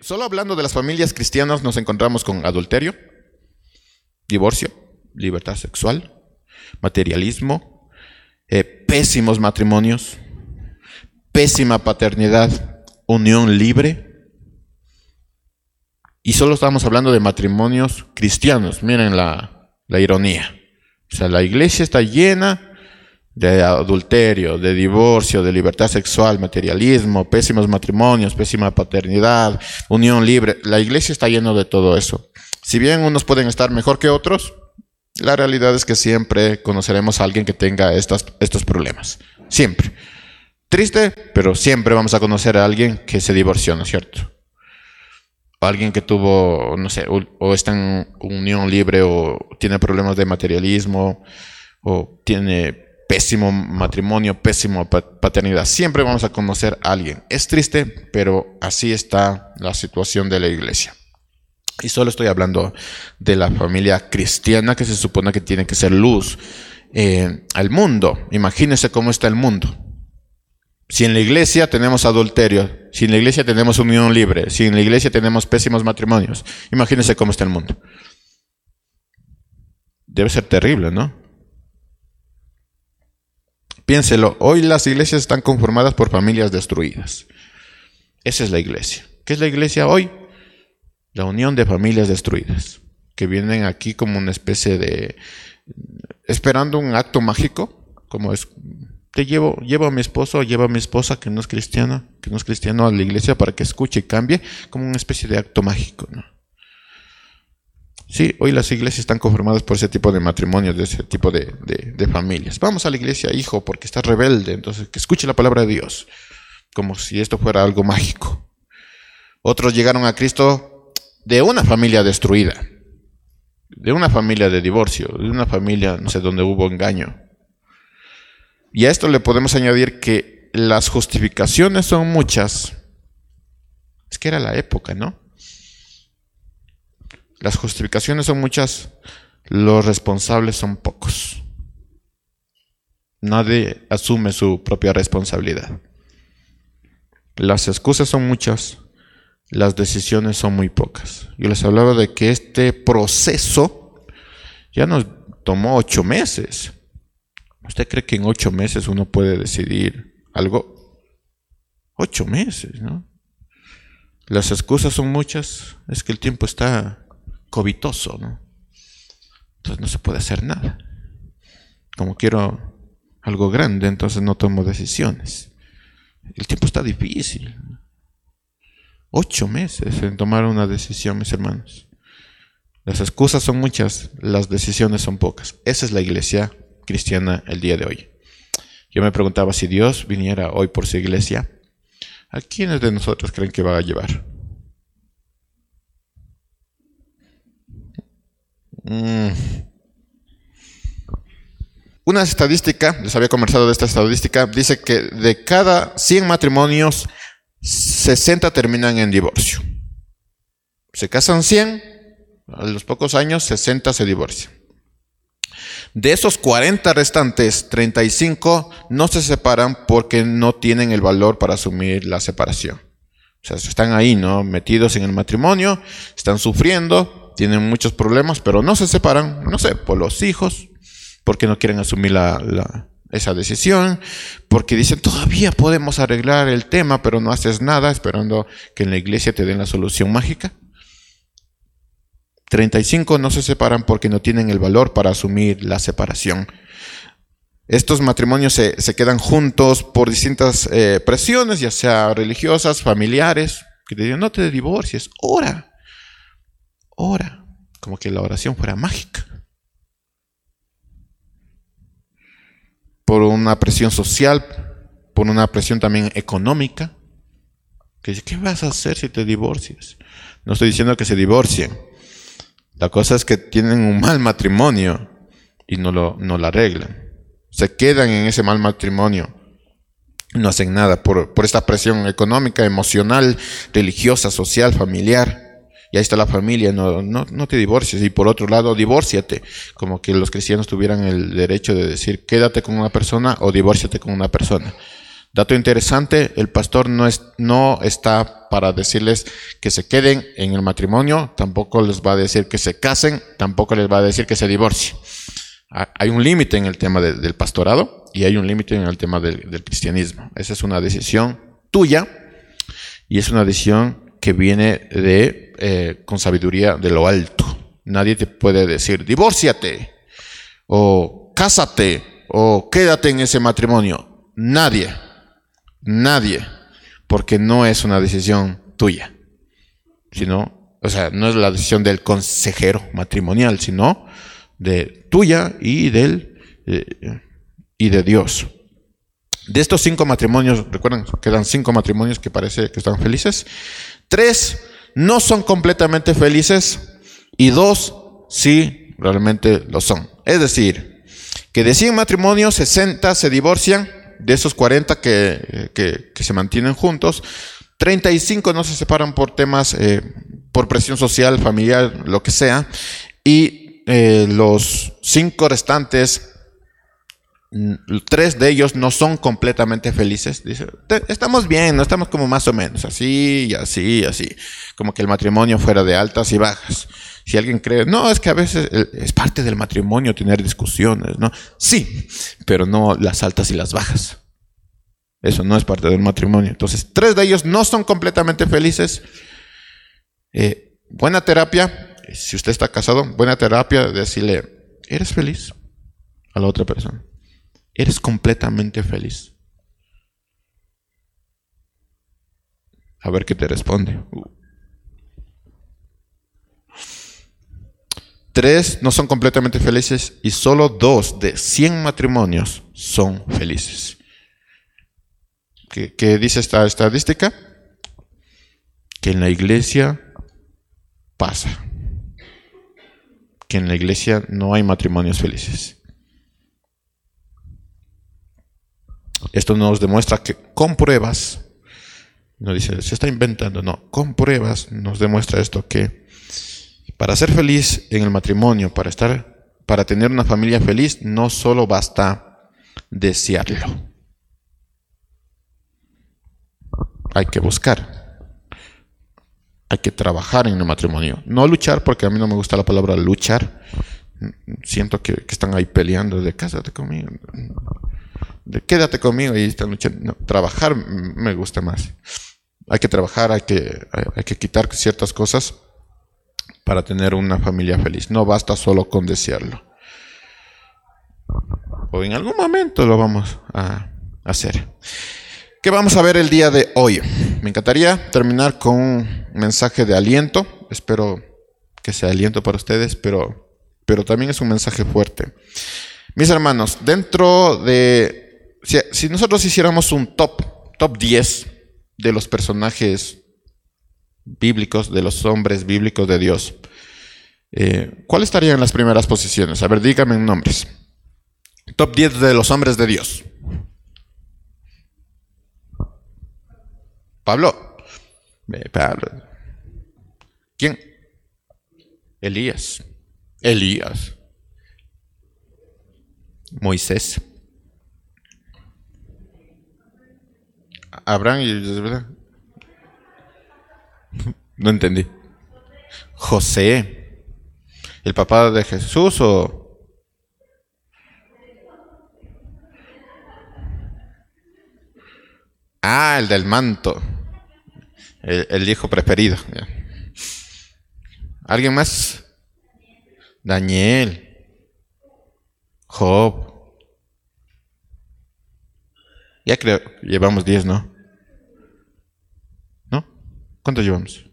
Solo hablando de las familias cristianas nos encontramos con adulterio, divorcio, libertad sexual, materialismo, eh, pésimos matrimonios, pésima paternidad, unión libre. Y solo estamos hablando de matrimonios cristianos. Miren la, la ironía. O sea, la iglesia está llena de adulterio, de divorcio, de libertad sexual, materialismo, pésimos matrimonios, pésima paternidad, unión libre. La iglesia está llena de todo eso. Si bien unos pueden estar mejor que otros, la realidad es que siempre conoceremos a alguien que tenga estos, problemas. Siempre. Triste, pero siempre vamos a conocer a alguien que se divorció, ¿no es cierto? O alguien que tuvo, no sé, o está en unión libre o tiene problemas de materialismo o tiene pésimo matrimonio, pésimo paternidad. Siempre vamos a conocer a alguien. Es triste, pero así está la situación de la iglesia. Y solo estoy hablando de la familia cristiana que se supone que tiene que ser luz eh, al mundo. Imagínense cómo está el mundo. Si en la iglesia tenemos adulterio, si en la iglesia tenemos unión libre, si en la iglesia tenemos pésimos matrimonios, imagínense cómo está el mundo. Debe ser terrible, ¿no? Piénselo, hoy las iglesias están conformadas por familias destruidas. Esa es la iglesia. ¿Qué es la iglesia hoy? La unión de familias destruidas, que vienen aquí como una especie de... esperando un acto mágico, como es... Te llevo, llevo a mi esposo, llevo a mi esposa que no es cristiana, que no es cristiano a la iglesia para que escuche y cambie, como una especie de acto mágico, ¿no? Sí, hoy las iglesias están conformadas por ese tipo de matrimonios, de ese tipo de, familias. Vamos a la iglesia, hijo, porque estás rebelde, entonces que escuche la palabra de Dios, como si esto fuera algo mágico. Otros llegaron a Cristo de una familia destruida, de una familia de divorcio, de una familia, no sé, donde hubo engaño. Y a esto le podemos añadir que las justificaciones son muchas. Es que era la época, ¿no? Las justificaciones son muchas, los responsables son pocos. Nadie asume su propia responsabilidad. Las excusas son muchas, las decisiones son muy pocas. Yo les hablaba de que este proceso ya nos tomó ocho meses. ¿Usted cree que en ocho meses uno puede decidir algo? Ocho meses, ¿no? Las excusas son muchas, es que el tiempo está covitoso, ¿no? Entonces no se puede hacer nada. Como quiero algo grande, entonces no tomo decisiones. El tiempo está difícil. Ocho meses en tomar una decisión, mis hermanos. Las excusas son muchas, las decisiones son pocas. Esa es la iglesia cristiana el día de hoy. Yo me preguntaba si Dios viniera hoy por su iglesia, ¿a quiénes de nosotros creen que va a llevar? Mm. Una estadística, les había conversado de esta estadística, dice que de cada 100 matrimonios, 60 terminan en divorcio. Se casan 100, a los pocos años 60 se divorcian. De esos 40 restantes, 35 no se separan porque no tienen el valor para asumir la separación. O sea, están ahí, ¿no? Metidos en el matrimonio, están sufriendo, tienen muchos problemas, pero no se separan, no sé, por los hijos, porque no quieren asumir esa decisión, porque dicen todavía podemos arreglar el tema, pero no haces nada esperando que en la iglesia te den la solución mágica. 35 no se separan porque no tienen el valor para asumir la separación. Estos matrimonios se, quedan juntos por distintas eh, presiones, ya sea religiosas, familiares, que te digan, no te divorcies, ora, ora, como que la oración fuera mágica. Por una presión social, por una presión también económica. Que ¿qué vas a hacer si te divorcias? No estoy diciendo que se divorcien. La cosa es que tienen un mal matrimonio y no lo, no lo arreglan. Se quedan en ese mal matrimonio. No hacen nada por, por esta presión económica, emocional, religiosa, social, familiar. Ahí está la familia, no, no, no te divorcies. Y por otro lado, divórciate. Como que los cristianos tuvieran el derecho de decir, quédate con una persona o divórciate con una persona. Dato interesante, el pastor no, es, no está para decirles que se queden en el matrimonio, tampoco les va a decir que se casen, tampoco les va a decir que se divorcien. Hay un límite en el tema del pastorado y hay un límite en el tema del, cristianismo. Esa es una decisión tuya y es una decisión que viene de eh, con sabiduría de lo alto. Nadie te puede decir divórciate o cásate o quédate en ese matrimonio. Nadie. Nadie, porque no es una decisión tuya, sino, o sea, no es la decisión del consejero matrimonial, sino de tuya y del eh, y de Dios. De estos cinco matrimonios, recuerden, quedan cinco matrimonios que parece que están felices. Tres no son completamente felices y dos sí realmente lo son. Es decir, que de 100 matrimonios, 60 se divorcian de esos 40 que, se mantienen juntos, 35 no se separan por temas, eh, por presión social, familiar, lo que sea, y eh, los cinco restantes, tres de ellos no son completamente felices. Dice, estamos bien, no estamos como más o menos, así y así y así, como que el matrimonio fuera de altas y bajas. Si alguien cree, no, es que a veces es parte del matrimonio tener discusiones, ¿no? Sí, pero no las altas y las bajas. Eso no es parte del matrimonio. Entonces, tres de ellos no son completamente felices. Eh, buena terapia, si usted está casado, buena terapia, decirle, ¿eres feliz? A la otra persona. ¿Eres completamente feliz? A ver qué te responde. Tres no son completamente felices y solo dos de 100 matrimonios son felices. ¿Qué, dice esta estadística? Que en la iglesia pasa. Que en la iglesia no hay matrimonios felices. Esto nos demuestra que con pruebas, no dice, se está inventando, no, con pruebas nos demuestra esto que para ser feliz en el matrimonio, para estar, para tener una familia feliz, no solo basta desearlo. Hay que buscar. Hay que trabajar en el matrimonio. No luchar, porque a mí no me gusta la palabra luchar. Siento que, están ahí peleando de cásate conmigo. De quédate conmigo y están luchando. trabajar me gusta más. Hay que trabajar, hay que, hay que quitar ciertas cosas para tener una familia feliz. No basta solo con desearlo. O en algún momento lo vamos a hacer. ¿Qué vamos a ver el día de hoy? Me encantaría terminar con un mensaje de aliento. Espero que sea aliento para ustedes, pero, pero también es un mensaje fuerte. Mis hermanos, dentro de... Si, nosotros hiciéramos un top, top 10 de los personajes bíblicos, de los hombres bíblicos de Dios, eh, ¿cuál estaría en las primeras posiciones? A ver, díganme nombres. Top 10 de los hombres de Dios. Pablo. Pablo. ¿Quién? Elías. Elías. Moisés. Abraham y no entendí. José, el papá de Jesús o... Ah, el del manto. El, hijo preferido. ¿Alguien más? Daniel. Job. Ya creo, llevamos 10, ¿no? ¿No? ¿Cuántos llevamos?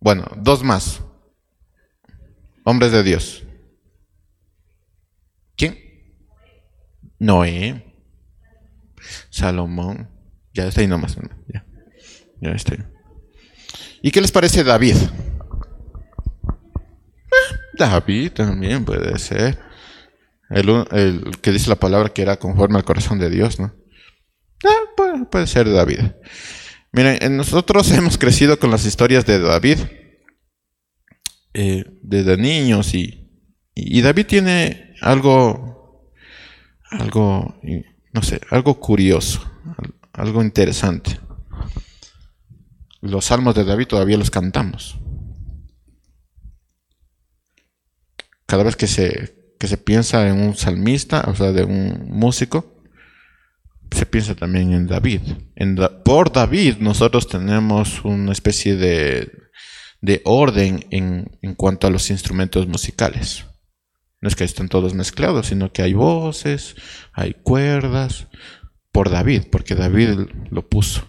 Bueno, dos más. Hombres de Dios. ¿Quién? Noé. Salomón. Ya está ahí nomás. Ya, ya está ¿Y qué les parece David? Eh, David también puede ser. El, que dice la palabra que era conforme al corazón de Dios, ¿no? Ah, puede, ser David. Miren, nosotros hemos crecido con las historias de David eh, desde niños y, y, David tiene algo, algo no sé, algo curioso, algo interesante. Los salmos de David todavía los cantamos. Cada vez que se, que se piensa en un salmista, o sea, de un músico, se piensa también en David. por David nosotros tenemos una especie de, de orden en, en, cuanto a los instrumentos musicales. No es que estén todos mezclados, sino que hay voces, hay cuerdas, por David, porque David lo puso.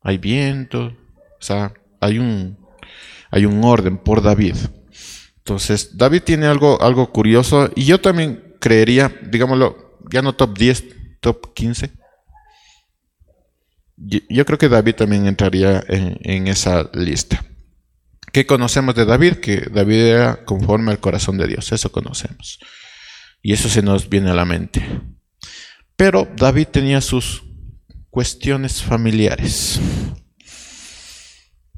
Hay viento, o sea, hay un, hay un orden por David. Entonces, David tiene algo, algo curioso y yo también creería, digámoslo, ya no top 10, top 15. Yo creo que David también entraría en, esa lista. ¿Qué conocemos de David? Que David era conforme al corazón de Dios, eso conocemos. Y eso se nos viene a la mente. Pero David tenía sus cuestiones familiares.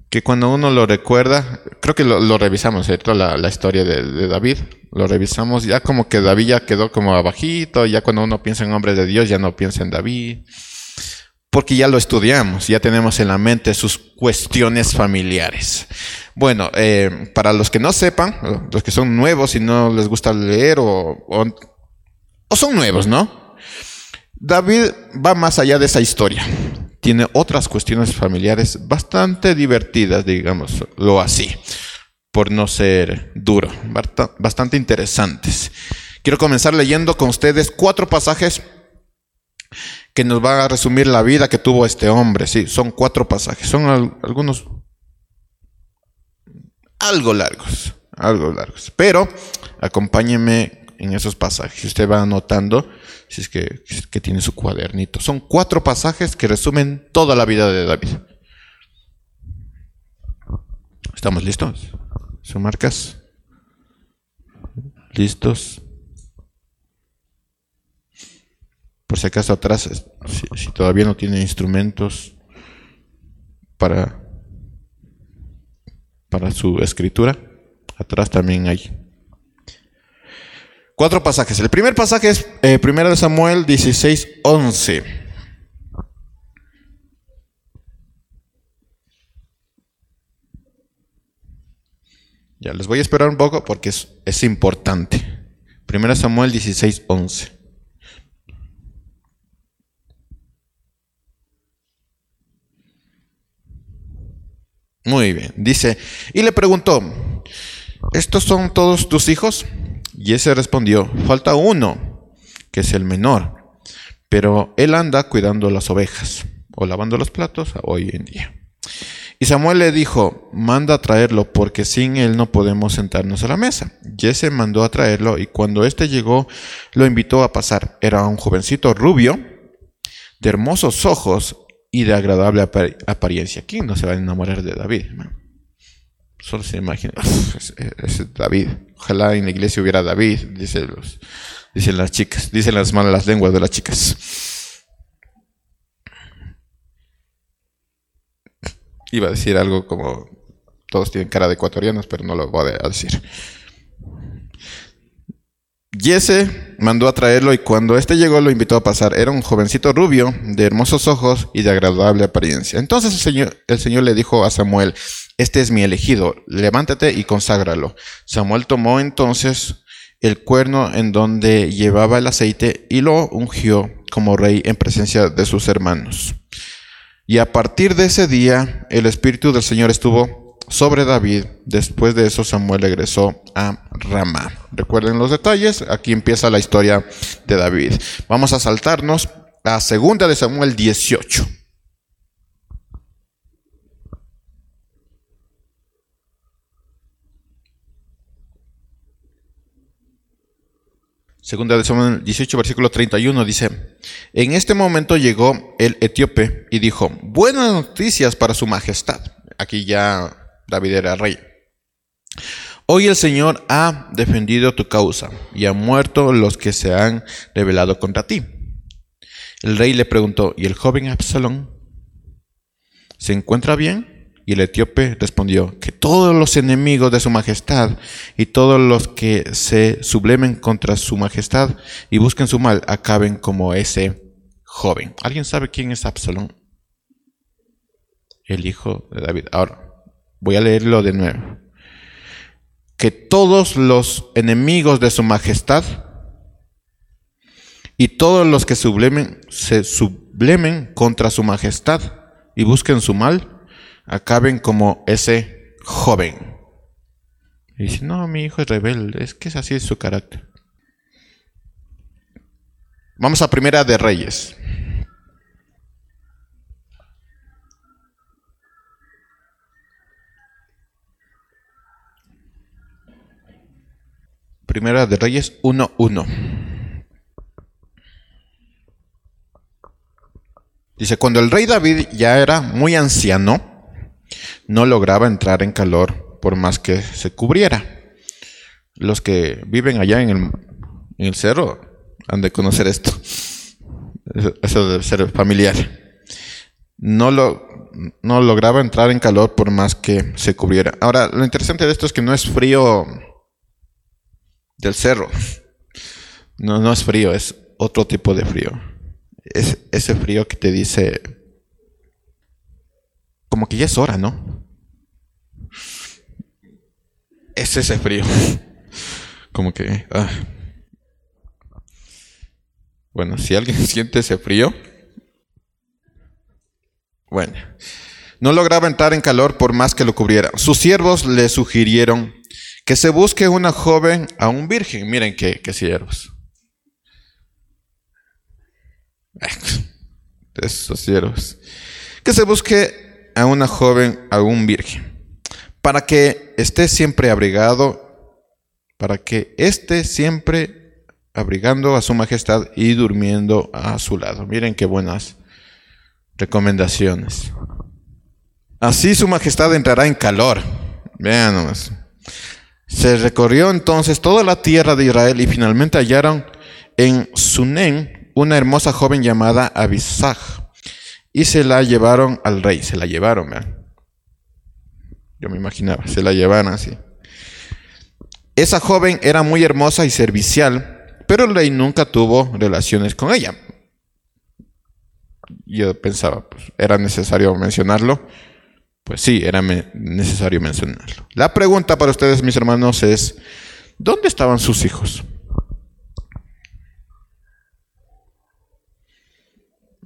Que cuando uno lo recuerda, creo que lo, revisamos, ¿cierto? La, historia de, David lo revisamos, ya como que David ya quedó como abajito, ya cuando uno piensa en hombre de Dios ya no piensa en David, porque ya lo estudiamos, ya tenemos en la mente sus cuestiones familiares. Bueno, eh, para los que no sepan, los que son nuevos y no les gusta leer o, o son nuevos, ¿no? David va más allá de esa historia. Tiene otras cuestiones familiares bastante divertidas, digámoslo así por no ser duro, bastante interesantes. Quiero comenzar leyendo con ustedes cuatro pasajes que nos van a resumir la vida que tuvo este hombre. Sí, son cuatro pasajes, son algunos algo largos, algo largos, pero acompáñenme en esos pasajes. Usted va anotando si es que, que tiene su cuadernito. Son cuatro pasajes que resumen toda la vida de David. ¿Estamos listos? ¿Son marcas? ¿Listos? Por si acaso atrás, si, todavía no tiene instrumentos para, para su escritura, atrás también hay. Cuatro pasajes. El primer pasaje es eh, 1 Samuel 16, 11. Ya, les voy a esperar un poco porque es, importante. Primera Samuel 16, 11. Muy bien, dice, y le preguntó, ¿estos son todos tus hijos? Y ese respondió, falta uno, que es el menor, pero él anda cuidando las ovejas o lavando los platos hoy en día. Y Samuel le dijo, manda a traerlo, porque sin él no podemos sentarnos a la mesa. Jesse mandó a traerlo, y cuando éste llegó, lo invitó a pasar. Era un jovencito rubio, de hermosos ojos y de agradable apariencia. ¿Quién no se va a enamorar de David? Solo se imagina, es, David. Ojalá en la iglesia hubiera David, dicen, los, dicen las chicas, dicen las malas lenguas de las chicas. Iba a decir algo como todos tienen cara de ecuatorianos, pero no lo voy a decir. Jesse mandó a traerlo y cuando éste llegó lo invitó a pasar. Era un jovencito rubio, de hermosos ojos y de agradable apariencia. Entonces el Señor, el Señor le dijo a Samuel, este es mi elegido, levántate y conságralo. Samuel tomó entonces el cuerno en donde llevaba el aceite y lo ungió como rey en presencia de sus hermanos. Y a partir de ese día, el Espíritu del Señor estuvo sobre David. Después de eso, Samuel regresó a Ramá. Recuerden los detalles. Aquí empieza la historia de David. Vamos a saltarnos a segunda de Samuel 18. Segunda de Samuel 18, versículo 31 dice, en este momento llegó el etíope y dijo, buenas noticias para su majestad. Aquí ya David era rey. Hoy el Señor ha defendido tu causa y han muerto los que se han rebelado contra ti. El rey le preguntó, ¿y el joven Absalón se encuentra bien? Y el etíope respondió, que todos los enemigos de su majestad y todos los que se sublemen contra su majestad y busquen su mal acaben como ese joven. ¿Alguien sabe quién es Absalón? El hijo de David. Ahora, voy a leerlo de nuevo. Que todos los enemigos de su majestad y todos los que sublemen, se sublemen contra su majestad y busquen su mal, acaben como ese joven. Y dice, no, mi hijo es rebelde, es que es así su carácter. Vamos a Primera de Reyes. Primera de Reyes 1.1. Dice, cuando el rey David ya era muy anciano, no lograba entrar en calor por más que se cubriera. Los que viven allá en el, cerro han de conocer esto. Eso debe ser familiar. No, lo, no lograba entrar en calor por más que se cubriera. Ahora, lo interesante de esto es que no es frío del cerro. No, no es frío, es otro tipo de frío. Es ese frío que te dice, como que ya es hora, ¿no? Es ese frío. Como que... Ah. Bueno, si alguien siente ese frío... Bueno, no lograba entrar en calor por más que lo cubriera. Sus siervos le sugirieron que se busque una joven a un virgen. Miren qué, qué siervos. Esos siervos. Que se busque a una joven, a un virgen, para que esté siempre abrigado, para que esté siempre abrigando a su majestad y durmiendo a su lado. Miren qué buenas recomendaciones. Así su majestad entrará en calor. Vean nomás. Se recorrió entonces toda la tierra de Israel y finalmente hallaron en Sunem una hermosa joven llamada Abisag y se la llevaron al rey, se la llevaron, Yo me imaginaba, se la llevaron así. Esa joven era muy hermosa y servicial, pero el rey nunca tuvo relaciones con ella. Yo pensaba, pues, ¿era necesario mencionarlo? Pues sí, era necesario mencionarlo. La pregunta para ustedes, mis hermanos, es, ¿dónde estaban sus hijos?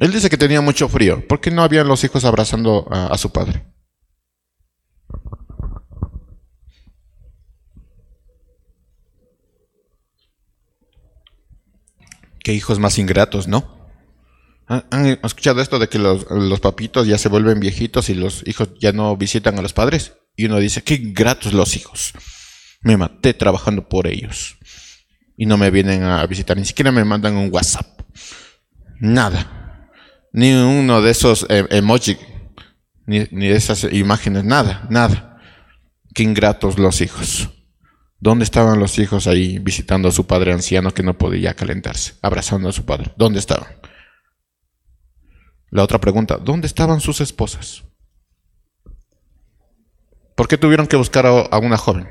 Él dice que tenía mucho frío. ¿Por qué no habían los hijos abrazando a, su padre? Qué hijos más ingratos, ¿no? ¿Han escuchado esto de que los, papitos ya se vuelven viejitos y los hijos ya no visitan a los padres? Y uno dice, qué ingratos los hijos. Me maté trabajando por ellos. Y no me vienen a visitar, ni siquiera me mandan un WhatsApp. Nada ni uno de esos eh, emojis, ni, ni de esas imágenes, nada, nada. Qué ingratos los hijos. ¿Dónde estaban los hijos ahí visitando a su padre anciano que no podía calentarse, abrazando a su padre? ¿Dónde estaban? La otra pregunta, ¿dónde estaban sus esposas? ¿Por qué tuvieron que buscar a una joven?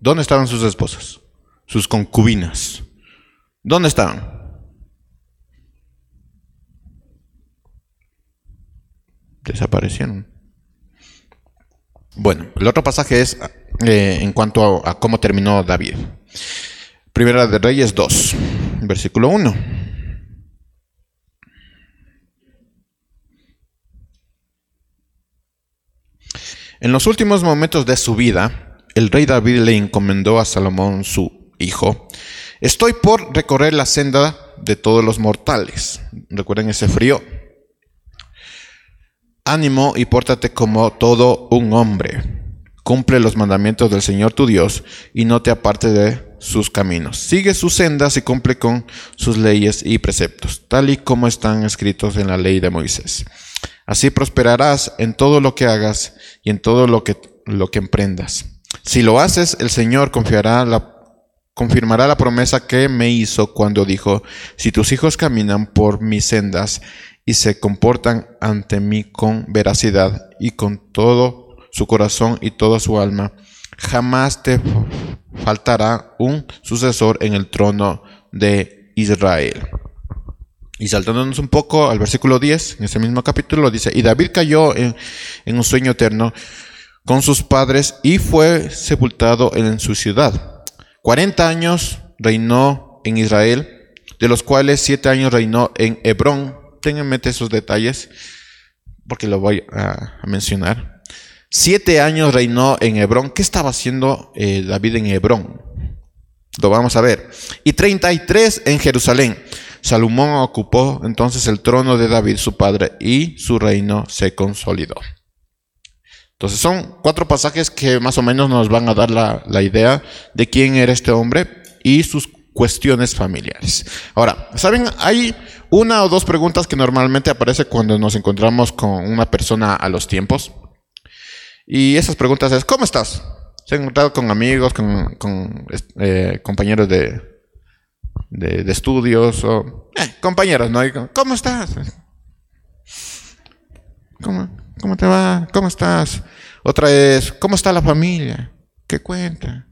¿Dónde estaban sus esposas? Sus concubinas. ¿Dónde estaban? Desaparecieron. Bueno, el otro pasaje es eh, en cuanto a, cómo terminó David. Primera de Reyes 2, versículo 1. En los últimos momentos de su vida, el rey David le encomendó a Salomón, su hijo, estoy por recorrer la senda de todos los mortales. Recuerden ese frío Ánimo y pórtate como todo un hombre. Cumple los mandamientos del Señor tu Dios y no te aparte de sus caminos. Sigue sus sendas y cumple con sus leyes y preceptos, tal y como están escritos en la ley de Moisés. Así prosperarás en todo lo que hagas y en todo lo que, lo que emprendas. Si lo haces, el Señor confiará confirmará la promesa que me hizo cuando dijo, si tus hijos caminan por mis sendas y se comportan ante mí con veracidad y con todo su corazón y toda su alma. Jamás te faltará un sucesor en el trono de Israel. Y saltándonos un poco al versículo 10, en ese mismo capítulo, dice, y David cayó en, un sueño eterno con sus padres y fue sepultado en su ciudad. 40 años reinó en Israel, de los cuales 7 años reinó en Hebrón. Tengan en mente esos detalles, porque lo voy a, mencionar. Siete años reinó en Hebrón. ¿Qué estaba haciendo eh, David en Hebrón? Lo vamos a ver. Y 33 en Jerusalén. Salomón ocupó entonces el trono de David, su padre, y su reino se consolidó. Entonces son cuatro pasajes que más o menos nos van a dar la, idea de quién era este hombre y sus cuestiones familiares. Ahora, ¿saben? Hay una o dos preguntas que normalmente aparecen cuando nos encontramos con una persona a los tiempos. Y esas preguntas es, ¿cómo estás? Se han encontrado con amigos, con, eh, compañeros de, de, estudios o eh, compañeros, ¿no? ¿Cómo estás? ¿Cómo, ¿Cómo te va? ¿Cómo estás? Otra es, ¿cómo está la familia? ¿Qué cuenta?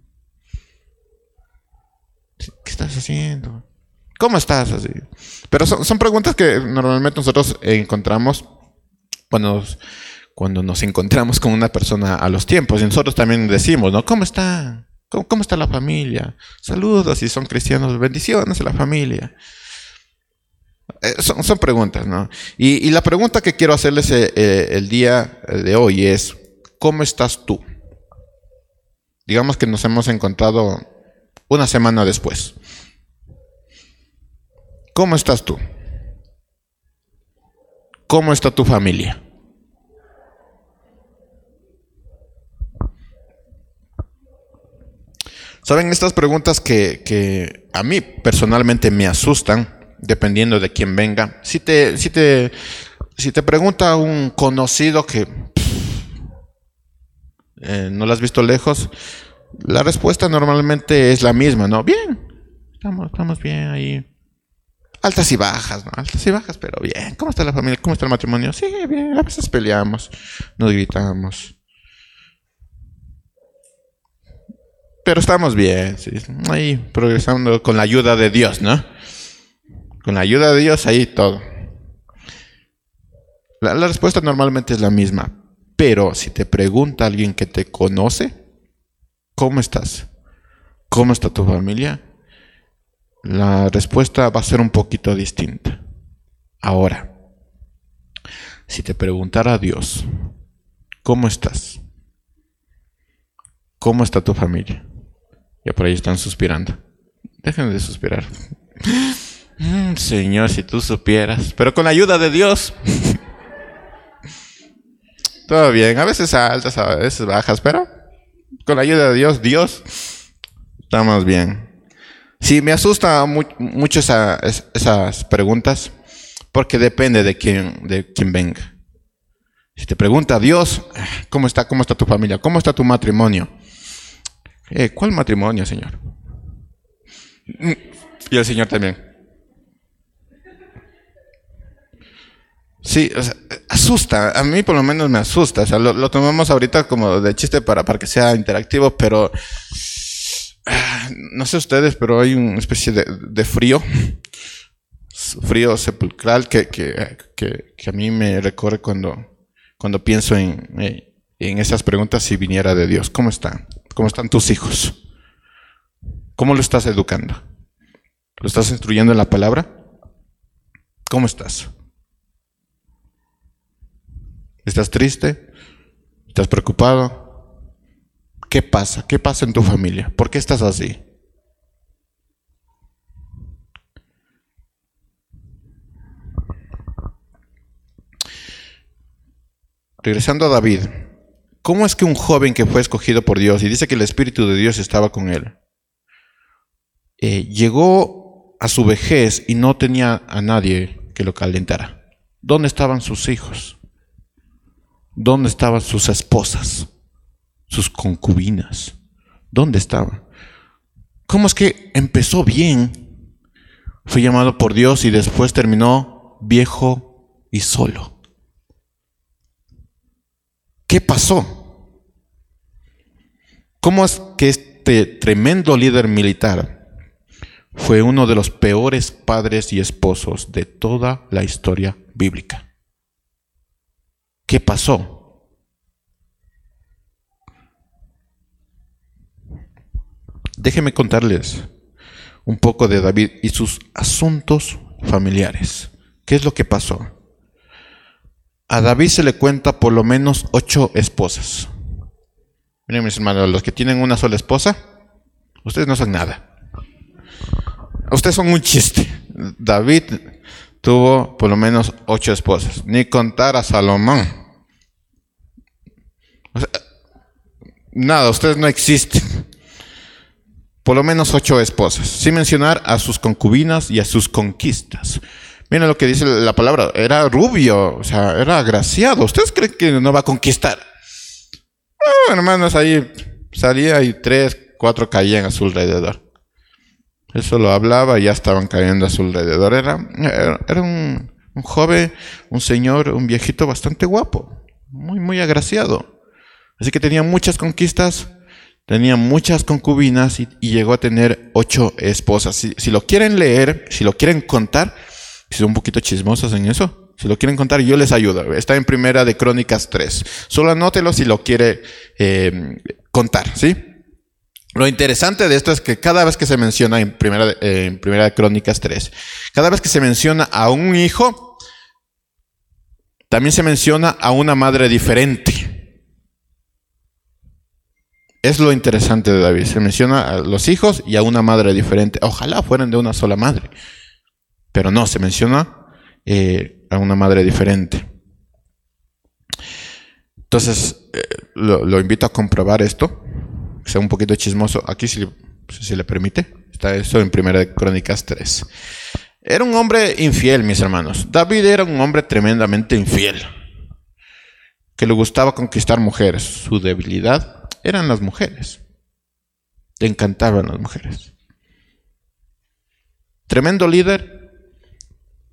¿Qué estás haciendo? ¿Cómo estás? Así. Pero son, son preguntas que normalmente nosotros encontramos cuando cuando nos encontramos con una persona a los tiempos. Y nosotros también decimos, ¿no? ¿Cómo está? ¿Cómo, está la familia? Saludos si son cristianos, bendiciones a la familia. Eh, son, preguntas, ¿no? Y, la pregunta que quiero hacerles eh, eh, el día de hoy es, ¿cómo estás tú? Digamos que nos hemos encontrado una semana después. ¿Cómo estás tú? ¿Cómo está tu familia? Saben, estas preguntas que, a mí personalmente me asustan, dependiendo de quién venga. Si te, si te, si te pregunta un conocido que eh, no lo has visto lejos, la respuesta normalmente es la misma, ¿no? Bien, estamos, bien ahí. Altas y bajas, ¿no? Altas y bajas, pero bien. ¿Cómo está la familia? ¿Cómo está el matrimonio? Sí, bien. A veces peleamos, nos gritamos. Pero estamos bien, sí. ahí progresando con la ayuda de Dios, ¿no? Con la ayuda de Dios, ahí todo. La, respuesta normalmente es la misma, pero si te pregunta alguien que te conoce, ¿cómo estás? ¿Cómo está tu familia? La respuesta va a ser un poquito distinta. Ahora, si te preguntara a Dios, ¿cómo estás? ¿Cómo está tu familia? Ya por ahí están suspirando. Dejen de suspirar. Mm, señor, si tú supieras. Pero con la ayuda de Dios. Todo bien. A veces altas, a veces bajas, pero con la ayuda de Dios, Dios, estamos bien. Sí, me asusta mucho esas preguntas porque depende de quién, de quién venga. Si te pregunta Dios, ¿cómo está, cómo está tu familia? ¿Cómo está tu matrimonio? Eh, ¿Cuál matrimonio, Señor? Y el Señor también. Sí, asusta, a mí por lo menos me asusta, o sea, lo, tomamos ahorita como de chiste para, que sea interactivo, pero ah, no sé ustedes, pero hay una especie de, frío, frío sepulcral que, que, a mí me recorre cuando, cuando pienso en, en esas preguntas si viniera de Dios. ¿Cómo están? ¿Cómo están tus hijos? ¿Cómo lo estás educando? ¿Lo estás instruyendo en la palabra? ¿Cómo estás? ¿Estás triste? ¿Estás preocupado? ¿Qué pasa? ¿Qué pasa en tu familia? ¿Por qué estás así? Regresando a David, ¿Cómo es que un joven que fue escogido por Dios y dice que el Espíritu de Dios estaba con él, eh, llegó a su vejez y no tenía a nadie que lo calentara? ¿Dónde estaban sus hijos? ¿Dónde estaban sus esposas? ¿Sus concubinas? ¿Dónde estaban? ¿Cómo es que empezó bien? Fue llamado por Dios y después terminó viejo y solo. ¿Qué pasó? ¿Cómo es que este tremendo líder militar fue uno de los peores padres y esposos de toda la historia bíblica? ¿Qué pasó? Déjenme contarles un poco de David y sus asuntos familiares. ¿Qué es lo que pasó? A David se le cuenta por lo menos ocho esposas. Miren mis hermanos, los que tienen una sola esposa, ustedes no son nada. Ustedes son un chiste. David tuvo por lo menos ocho esposas, ni contar a Salomón. nada, ustedes no existen. Por lo menos ocho esposas, sin mencionar a sus concubinas y a sus conquistas. Miren lo que dice la palabra, era rubio, o sea, era agraciado. ¿Ustedes creen que no va a conquistar? Oh, hermanos, ahí salía y tres, cuatro caían a su alrededor. Eso lo hablaba ya estaban cayendo a su alrededor. Era, era un, joven, un señor, un viejito bastante guapo, muy, muy agraciado. Así que tenía muchas conquistas, tenía muchas concubinas y, llegó a tener ocho esposas. Si, si, lo quieren leer, si lo quieren contar, si son un poquito chismosos en eso, si lo quieren contar, yo les ayudo. Está en Primera de Crónicas 3. Solo anótelo si lo quiere eh, contar, ¿sí? Lo interesante de esto es que cada vez que se menciona en Primera, en primera Crónicas 3, cada vez que se menciona a un hijo, también se menciona a una madre diferente. Es lo interesante de David. Se menciona a los hijos y a una madre diferente. Ojalá fueran de una sola madre. Pero no, se menciona eh, a una madre diferente. Entonces, eh, lo, invito a comprobar esto, sea un poquito chismoso. Aquí, si, si le permite, está eso en Primera de Crónicas 3. Era un hombre infiel, mis hermanos. David era un hombre tremendamente infiel, que le gustaba conquistar mujeres. Su debilidad eran las mujeres. Le encantaban las mujeres. Tremendo líder,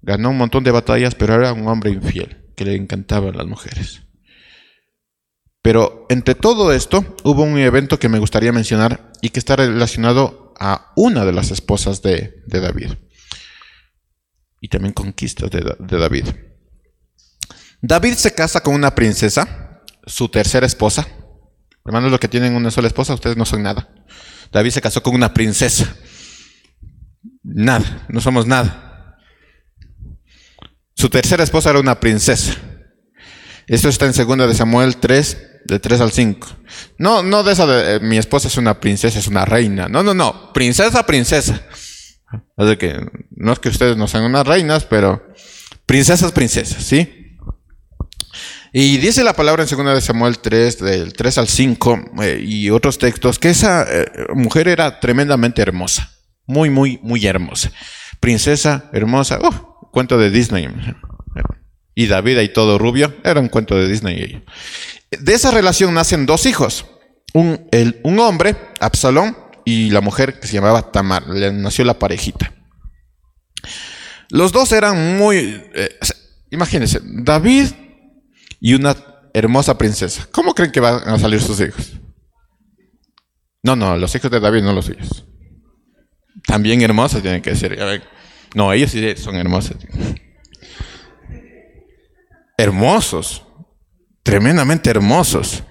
Ganó un montón de batallas, pero era un hombre infiel, que le encantaban las mujeres. Pero entre todo esto, hubo un evento que me gustaría mencionar y que está relacionado a una de las esposas de, David. Y también conquistas de, David. David se casa con una princesa, su tercera esposa. Hermanos, los que tienen una sola esposa, ustedes no son nada. David se casó con una princesa. Nada, no somos nada. Su tercera esposa era una princesa. Esto está en 2 de Samuel 3, de 3 al 5. No, no de esa de eh, mi esposa es una princesa, es una reina. No, no, no. Princesa, princesa. No es que ustedes no sean unas reinas, pero princesas, princesas, ¿sí? Y dice la palabra en 2 de Samuel 3, del 3 al 5, eh, y otros textos, que esa eh, mujer era tremendamente hermosa. Muy, muy, muy hermosa. Princesa, hermosa. Uh, cuento de Disney. Y David y todo rubio, era un cuento de Disney. De esa relación nacen dos hijos. Un, un hombre, Absalón, y la mujer que se llamaba Tamar. Le nació la parejita. Los dos eran muy... Eh, imagínense, David y una hermosa princesa. ¿Cómo creen que van a salir sus hijos? No, no, los hijos de David no los suyos. También hermosos tienen que ser. No, ellos sí son hermosos. Hermosos. Tremendamente hermosos.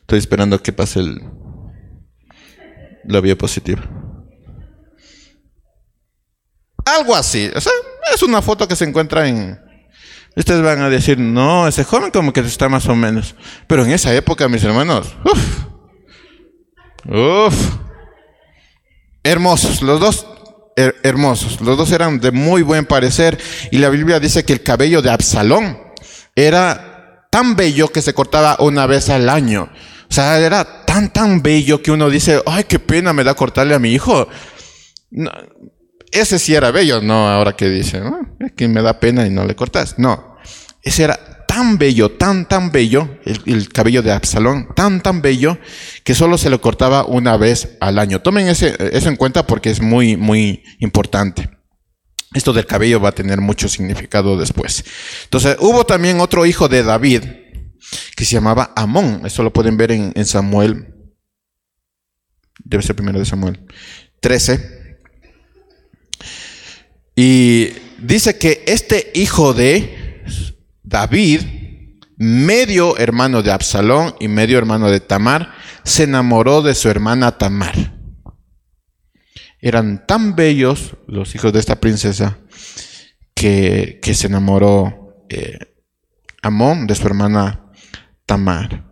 Estoy esperando que pase el, la vía positiva. Algo así. O sea, es una foto que se encuentra en... Ustedes van a decir, no, ese joven como que está más o menos. Pero en esa época, mis hermanos, uff, Uf. Hermosos, los dos hermosos. Los dos eran de muy buen parecer. Y la Biblia dice que el cabello de Absalón era tan bello que se cortaba una vez al año. O sea, era tan, tan bello que uno dice, ay, qué pena me da cortarle a mi hijo. ese sí era bello, no ahora que dice, que me da pena y no le cortas. No, ese era tan bello, tan, tan bello, el, cabello de Absalón, tan, tan bello, que solo se lo cortaba una vez al año. Tomen ese, eso en cuenta porque es muy, muy importante. Esto del cabello va a tener mucho significado después. Entonces, hubo también otro hijo de David que se llamaba Amón. Esto lo pueden ver en, en Samuel. Debe ser primero de Samuel 13. Y dice que este hijo de David, medio hermano de Absalón y medio hermano de Tamar, se enamoró de su hermana Tamar. Eran tan bellos los hijos de esta princesa que, se enamoró eh, Amón de su hermana Tamar.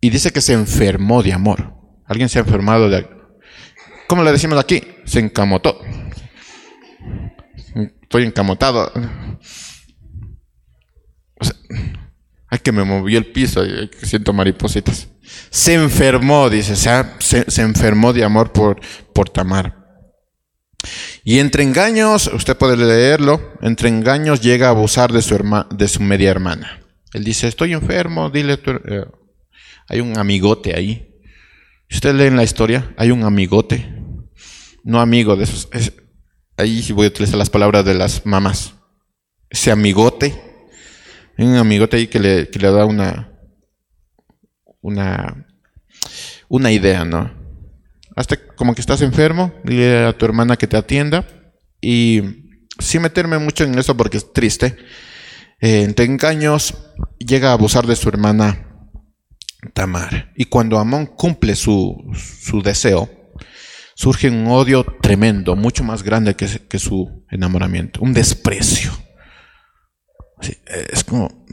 Y dice que se enfermó de amor. Alguien se ha enfermado de... ¿Cómo le decimos aquí? Se encamotó. Estoy encamotado. Hay que me movió el piso siento maripositas. Se enfermó, dice, se, se enfermó de amor por, por Tamar. Y entre engaños, usted puede leerlo, entre engaños llega a abusar de su, de su media hermana. Él dice, estoy enfermo, dile, eh, hay un amigote ahí. Si usted lee en la historia, hay un amigote, no amigo de esos. ahí voy a utilizar las palabras de las mamás. Ese amigote, un amigote ahí que le, que le da una, una, una idea, ¿no? Hasta como que estás enfermo, dile a tu hermana que te atienda. Y sin meterme mucho en eso porque es triste, eh, entre engaños llega a abusar de su hermana Tamar. Y cuando Amón cumple su, su deseo, surge un odio tremendo, mucho más grande que, que su enamoramiento, un desprecio. Es como,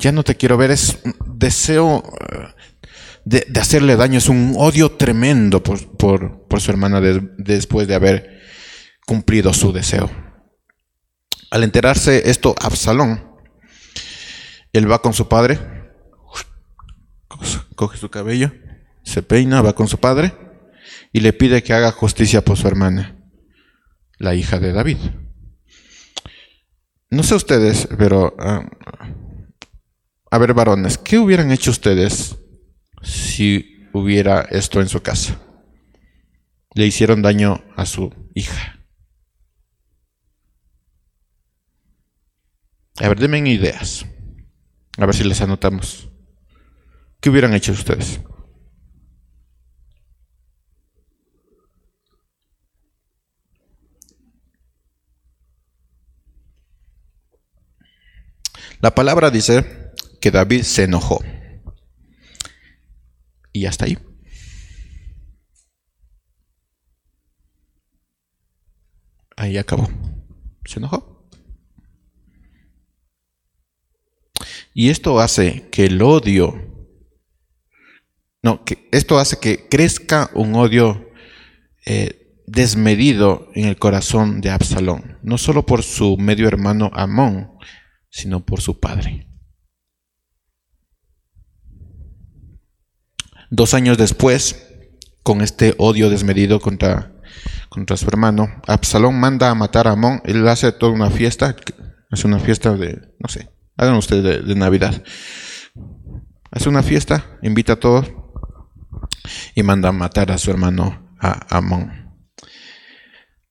ya no te quiero ver, es un deseo eh, de, hacerle daño, es un odio tremendo por, su hermana después de haber cumplido su deseo. Al enterarse esto, Absalón, él va con su padre, coge su cabello, se peina, va con su padre y le pide que haga justicia por su hermana, la hija de David. No sé ustedes, pero... Ah, a ver, varones, ¿qué hubieran hecho ustedes si hubiera esto en su casa. Le hicieron daño a su hija. A ver, denme ideas. A ver si les anotamos. ¿Qué hubieran hecho ustedes? La palabra dice que David se enojó. Y hasta ahí. Ahí acabó. Se enojó. Y esto hace que el odio, no, que esto hace que crezca un odio eh, desmedido en el corazón de Absalón, no solo por su medio hermano Amón, sino por su padre. Dos años después, con este odio desmedido contra, contra su hermano, Absalón manda a matar a Amón. Él hace toda una fiesta, hace una fiesta de, no sé, hagan ustedes de, Navidad. Hace una fiesta, invita a todos y manda a matar a su hermano a Amón.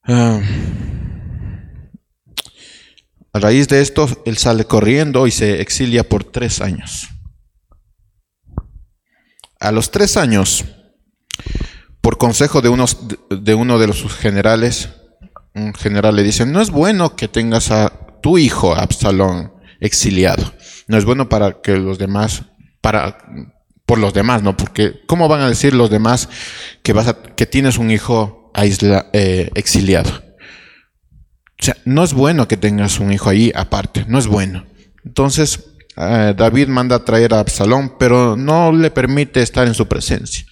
Ah, a raíz de esto, él sale corriendo y se exilia por tres años. A los tres años, por consejo de, unos, de uno de los generales, un general le dice, no es bueno que tengas a tu hijo Absalón exiliado. No es bueno para que los demás, para, por los demás, ¿no? Porque, ¿cómo van a decir los demás que, vas que tienes un hijo eh, exiliado? O sea, no es bueno que tengas un hijo ahí aparte, no es bueno. Entonces, eh, David manda a traer a Absalón, pero no le permite estar en su presencia.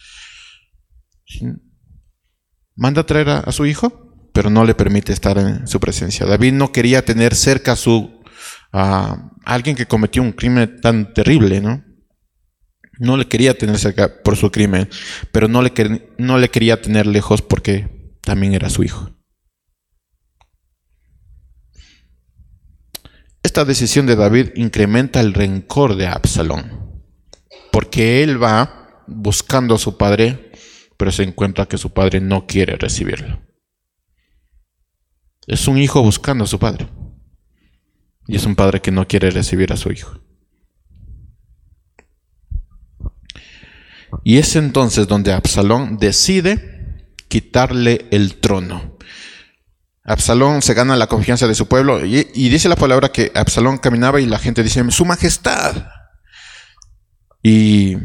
Manda a traer a, su hijo, pero no le permite estar en su presencia. David no quería tener cerca a su a alguien que cometió un crimen tan terrible, ¿no? No le quería tener cerca por su crimen, pero no le, no le quería tener lejos porque también era su hijo. Esta decisión de David incrementa el rencor de Absalón, porque él va buscando a su padre, pero se encuentra que su padre no quiere recibirlo. Es un hijo buscando a su padre. Y es un padre que no quiere recibir a su hijo. Y es entonces donde Absalón decide quitarle el trono. Absalón se gana la confianza de su pueblo y, dice la palabra que Absalón caminaba y la gente dice, Su Majestad. Y,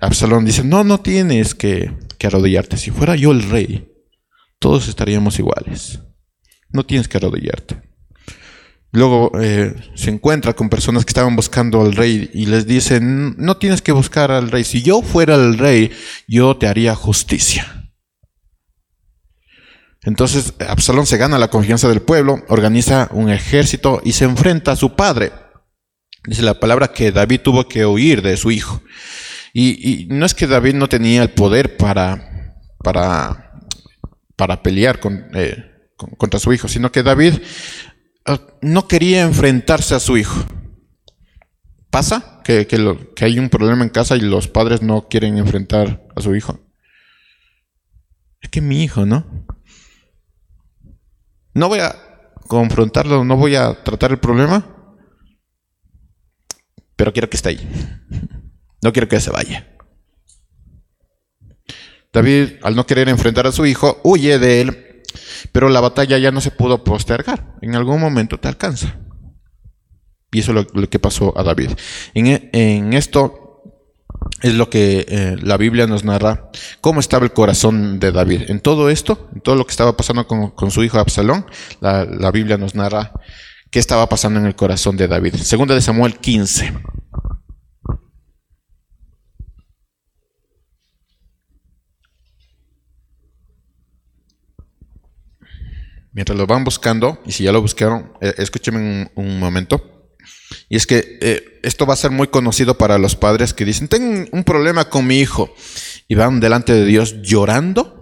Absalón dice, no, no tienes que, que arrodillarte. Si fuera yo el rey, todos estaríamos iguales. No tienes que arrodillarte. Luego eh, se encuentra con personas que estaban buscando al rey y les dicen, no tienes que buscar al rey, si yo fuera el rey, yo te haría justicia. Entonces Absalón se gana la confianza del pueblo, organiza un ejército y se enfrenta a su padre. Dice la palabra que David tuvo que huir de su hijo. Y, no es que David no tenía el poder para, para, para pelear eh, contra su hijo, sino que David Ah, no quería enfrentarse a su hijo. ¿Pasa que, que, hay un problema en casa y los padres no quieren enfrentar a su hijo? Es que mi hijo, ¿no? No voy a confrontarlo, no voy a tratar el problema, pero quiero que esté ahí. No quiero que se vaya. David, al no querer enfrentar a su hijo, huye de él pero la batalla ya no se pudo postergar. En algún momento te alcanza. Y eso es lo, que pasó a David. En, esto es lo que eh, la Biblia nos narra, cómo estaba el corazón de David. En todo esto, en todo lo que estaba pasando con, su hijo Absalón, la, la, Biblia nos narra qué estaba pasando en el corazón de David. Segunda de Samuel 15. mientras lo van buscando, y si ya lo buscaron, eh, escúchenme un, momento. Y es que eh, esto va a ser muy conocido para los padres que dicen, tengo un problema con mi hijo. Y van delante de Dios llorando,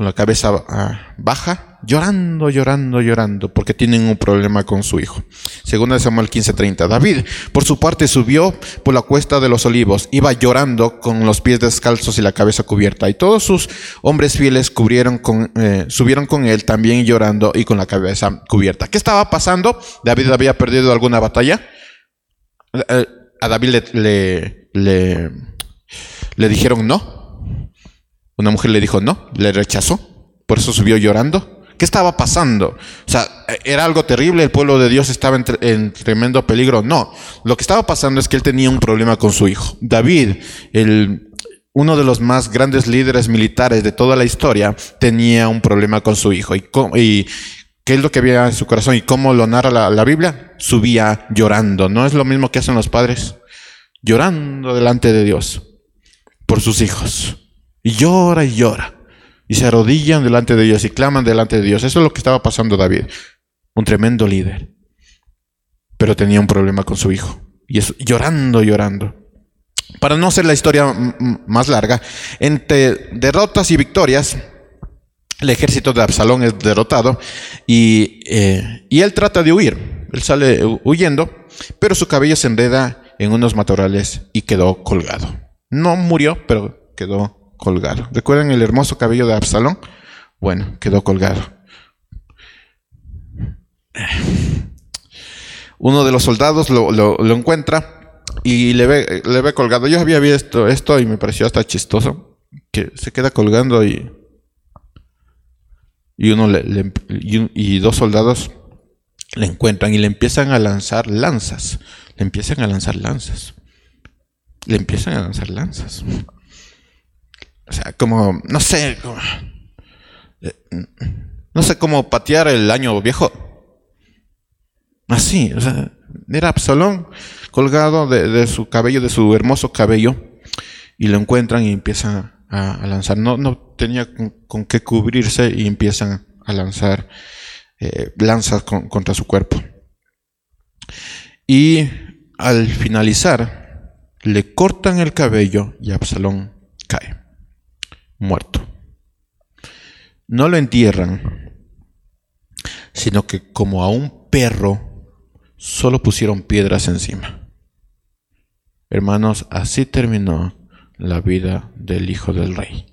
con la cabeza ah, baja, llorando, llorando, llorando, porque tienen un problema con su hijo. Segunda de Samuel 15:30. David, por su parte, subió por la cuesta de los olivos, iba llorando con los pies descalzos y la cabeza cubierta. Y todos sus hombres fieles cubrieron eh, subieron con él también llorando y con la cabeza cubierta. ¿Qué estaba pasando? David había perdido alguna batalla. Eh, a David le dijeron no. Una mujer le dijo no, le rechazó. Por eso subió llorando. ¿Qué estaba pasando? O sea, ¿era algo terrible? ¿El pueblo de Dios estaba en, tremendo peligro? No. Lo que estaba pasando es que él tenía un problema con su hijo. David, el, uno de los más grandes líderes militares de toda la historia, tenía un problema con su hijo. ¿Y, qué es lo que había en su corazón? ¿Y cómo lo narra la, la Biblia? Subía llorando. ¿No es lo mismo que hacen los padres? Llorando delante de Dios por sus hijos. Y llora y llora y se arrodillan delante de Dios y claman delante de Dios. Eso es lo que estaba pasando David, un tremendo líder, pero tenía un problema con su hijo y es llorando, llorando. Para no hacer la historia más larga, entre derrotas y victorias, el ejército de Absalón es derrotado y, eh, y él trata de huir. Él sale huyendo, pero su cabello se enreda en unos matorrales y quedó colgado. No murió, pero quedó colgado. ¿Recuerdan el hermoso cabello de Absalón? Bueno, quedó colgado. Uno de los soldados lo, encuentra y le ve, le ve colgado. Yo había visto esto y me pareció hasta chistoso. Que se queda colgando y, y uno le, y, dos soldados le encuentran y le empiezan a lanzar lanzas. Le empiezan a lanzar lanzas. Le empiezan a lanzar lanzas. O sea, como, no sé, eh, no sé cómo patear el año viejo. Así, era Absalón colgado de, su cabello, de su hermoso cabello, y lo encuentran y empiezan a, lanzar. No, no tenía con, qué cubrirse y empiezan a lanzar eh, lanzas contra su cuerpo. Y al finalizar, le cortan el cabello y Absalón cae muerto. No lo entierran, sino que como a un perro solo pusieron piedras encima. Hermanos, así terminó la vida del hijo del rey.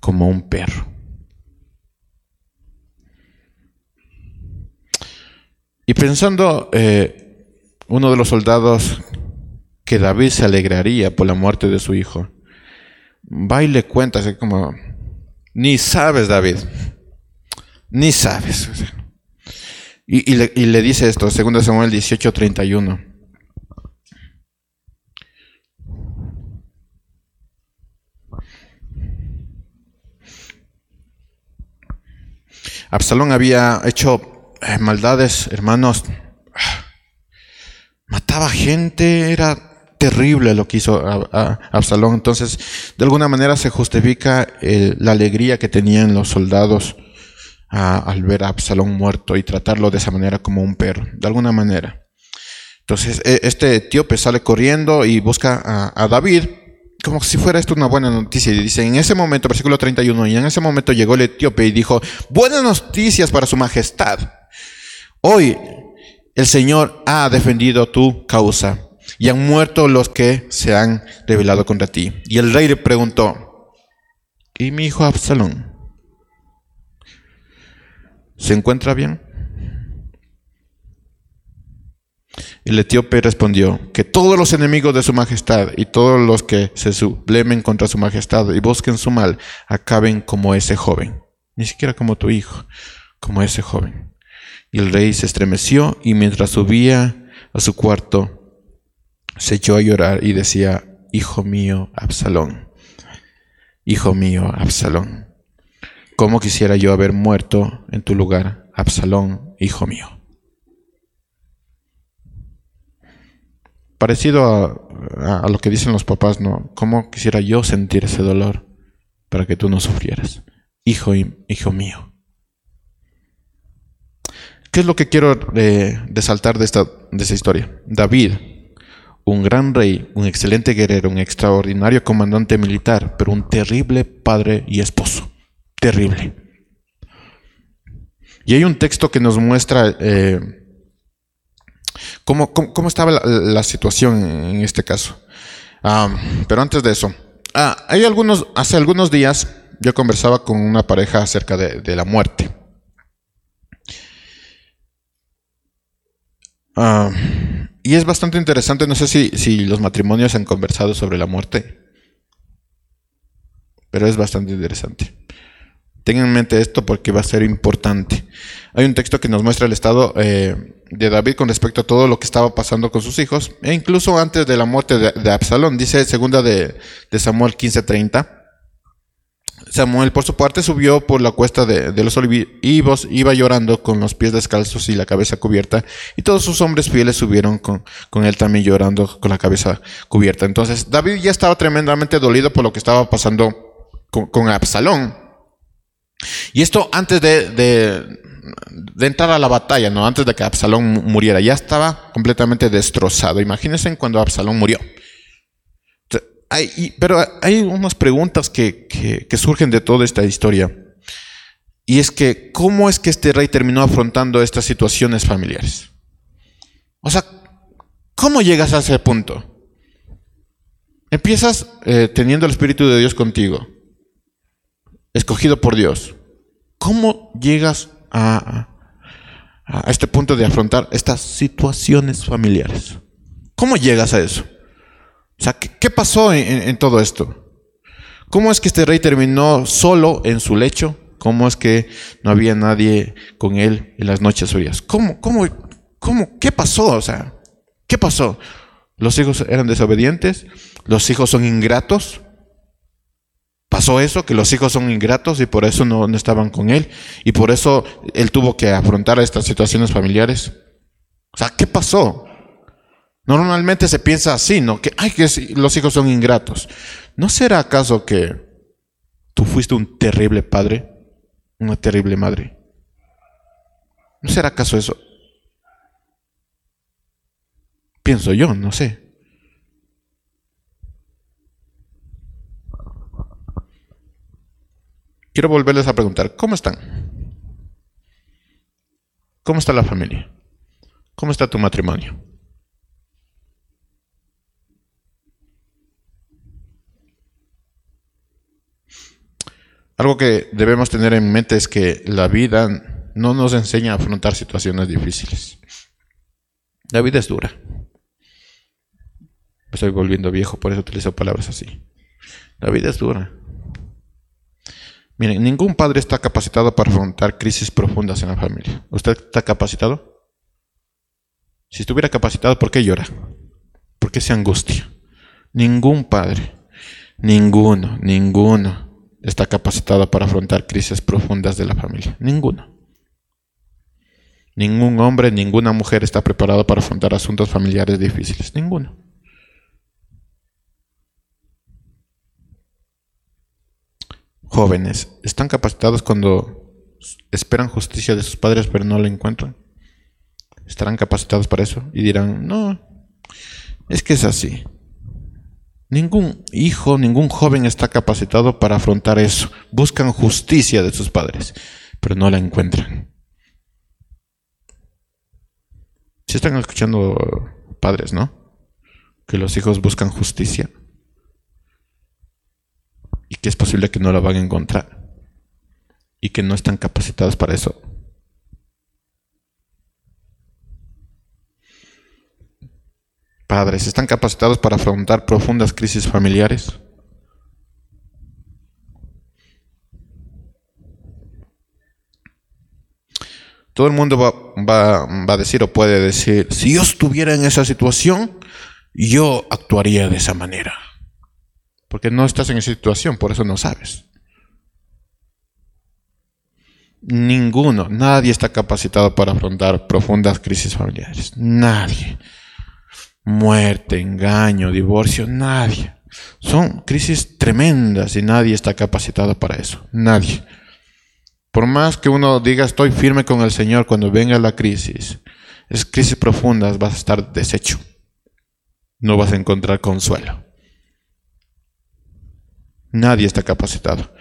Como un perro. Y pensando, eh, uno de los soldados que David se alegraría por la muerte de su hijo, va y cuenta así como, ni sabes David, ni sabes. Y, le, dice esto, 2 Samuel 18, 31. Absalón había hecho eh, maldades, hermanos. Mataba gente, era terrible lo que hizo Absalón. Entonces, de alguna manera se justifica la alegría que tenían los soldados al ver a Absalón muerto y tratarlo de esa manera como un perro, de alguna manera. Entonces, e, este etíope sale corriendo y busca a David como si fuera esto una buena noticia. Y dice, en ese momento, versículo 31, y en ese momento llegó el etíope y dijo, buenas noticias para su majestad. Hoy el Señor ha defendido tu causa y han muerto los que se han rebelado contra ti. Y el rey le preguntó, ¿y mi hijo Absalón? ¿Se encuentra bien? El etíope respondió, que todos los enemigos de su majestad y todos los que se sublemen contra su majestad y busquen su mal, acaben como ese joven, ni siquiera como tu hijo, como ese joven. Y el rey se estremeció y mientras subía a su cuarto, se echó a llorar y decía, Hijo mío, Absalón, Hijo mío, Absalón, ¿cómo quisiera yo haber muerto en tu lugar, Absalón, hijo mío? parecido a, lo que dicen los papás, ¿no? ¿Cómo quisiera yo sentir ese dolor para que tú no sufrieras? Hijo, hijo mío. ¿Qué es lo que quiero eh, de esta, de esta historia? David, un gran rey, un excelente guerrero, un extraordinario comandante militar, pero un terrible padre y esposo. Terrible. Y hay un texto que nos muestra eh, ¿Cómo, cómo, estaba la, situación en este caso? Ah, pero antes de eso, ah, hay algunos, hace algunos días yo conversaba con una pareja acerca de, la muerte. Ah, y es bastante interesante, no sé si, si los matrimonios han conversado sobre la muerte, pero es bastante interesante. Tengan en mente esto porque va a ser importante. Hay un texto que nos muestra el estado eh, de David con respecto a todo lo que estaba pasando con sus hijos, e incluso antes de la muerte de, Absalón. Dice segunda de, Samuel 15:30. Samuel, por su parte, subió por la cuesta de, los olivos, iba llorando con los pies descalzos y la cabeza cubierta, y todos sus hombres fieles subieron con, él también llorando con la cabeza cubierta. Entonces, David ya estaba tremendamente dolido por lo que estaba pasando con Absalón. Y esto antes de, entrar a la batalla, ¿no? Antes de que Absalón muriera. Ya estaba completamente destrozado. Imagínense cuando Absalón murió. Pero hay unas preguntas que, que, surgen de toda esta historia. Y es que, ¿cómo es que este rey terminó afrontando estas situaciones familiares? O sea, ¿cómo llegas a ese punto? Empiezas eh, teniendo el Espíritu de Dios contigo escogido por Dios. ¿Cómo llegas a, este punto de afrontar estas situaciones familiares? ¿Cómo llegas a eso? O sea, ¿qué, pasó en, todo esto? ¿Cómo es que este rey terminó solo en su lecho? ¿Cómo es que no había nadie con él en las noches frías? ¿Cómo, cómo, cómo, qué pasó? O sea, ¿qué pasó? ¿Los hijos eran desobedientes? ¿Los hijos son ingratos? Pasó eso, que los hijos son ingratos y por eso no, estaban con él. Y por eso él tuvo que afrontar estas situaciones familiares. O sea, ¿qué pasó? Normalmente se piensa así, ¿no? Que, ay, que los hijos son ingratos. ¿No será acaso que tú fuiste un terrible padre? Una terrible madre. ¿No será acaso eso? Pienso yo, no sé. Quiero volverles a preguntar, ¿cómo están? ¿Cómo está la familia? ¿Cómo está tu matrimonio? Algo que debemos tener en mente es que la vida no nos enseña a afrontar situaciones difíciles. La vida es dura. Estoy volviendo viejo, por eso utilizo palabras así. La vida es dura. Miren, ningún padre está capacitado para afrontar crisis profundas en la familia. ¿Usted está capacitado? Si estuviera capacitado, ¿por qué llora? ¿Por qué se angustia? Ningún padre, ninguno, ninguno está capacitado para afrontar crisis profundas de la familia. Ninguno. Ningún hombre, ninguna mujer está preparado para afrontar asuntos familiares difíciles. Ninguno. Jóvenes, ¿están capacitados cuando esperan justicia de sus padres pero no la encuentran? ¿Estarán capacitados para eso? Y dirán, no, es que es así. Ningún hijo, ningún joven está capacitado para afrontar eso. Buscan justicia de sus padres, pero no la encuentran. Si están escuchando padres, ¿no? Que los hijos buscan justicia y que es posible que no la van a encontrar y que no están capacitados para eso. Padres, ¿están capacitados para afrontar profundas crisis familiares? Todo el mundo va, va, a decir o puede decir, si yo estuviera en esa situación, yo actuaría de esa manera. Porque no estás en esa situación, por eso no sabes. Ninguno, nadie está capacitado para afrontar profundas crisis familiares. Nadie. Muerte, engaño, divorcio, nadie. Son crisis tremendas y nadie está capacitado para eso. Nadie. Por más que uno diga estoy firme con el Señor cuando venga la crisis, es crisis profundas, vas a estar deshecho. No vas a encontrar consuelo. Nadie está capacitado.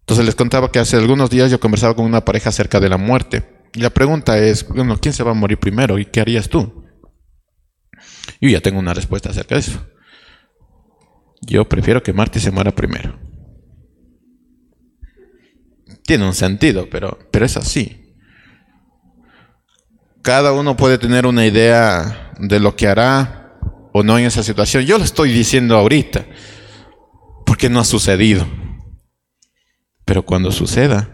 Entonces les contaba que hace algunos días yo conversaba con una pareja acerca de la muerte. Y la pregunta es, bueno, ¿quién se va a morir primero y qué harías tú? Yo ya tengo una respuesta acerca de eso. Yo prefiero que Marty se muera primero. Tiene un sentido, pero, pero es así. Cada uno puede tener una idea de lo que hará o no en esa situación. Yo lo estoy diciendo ahorita porque no ha sucedido. Pero cuando suceda,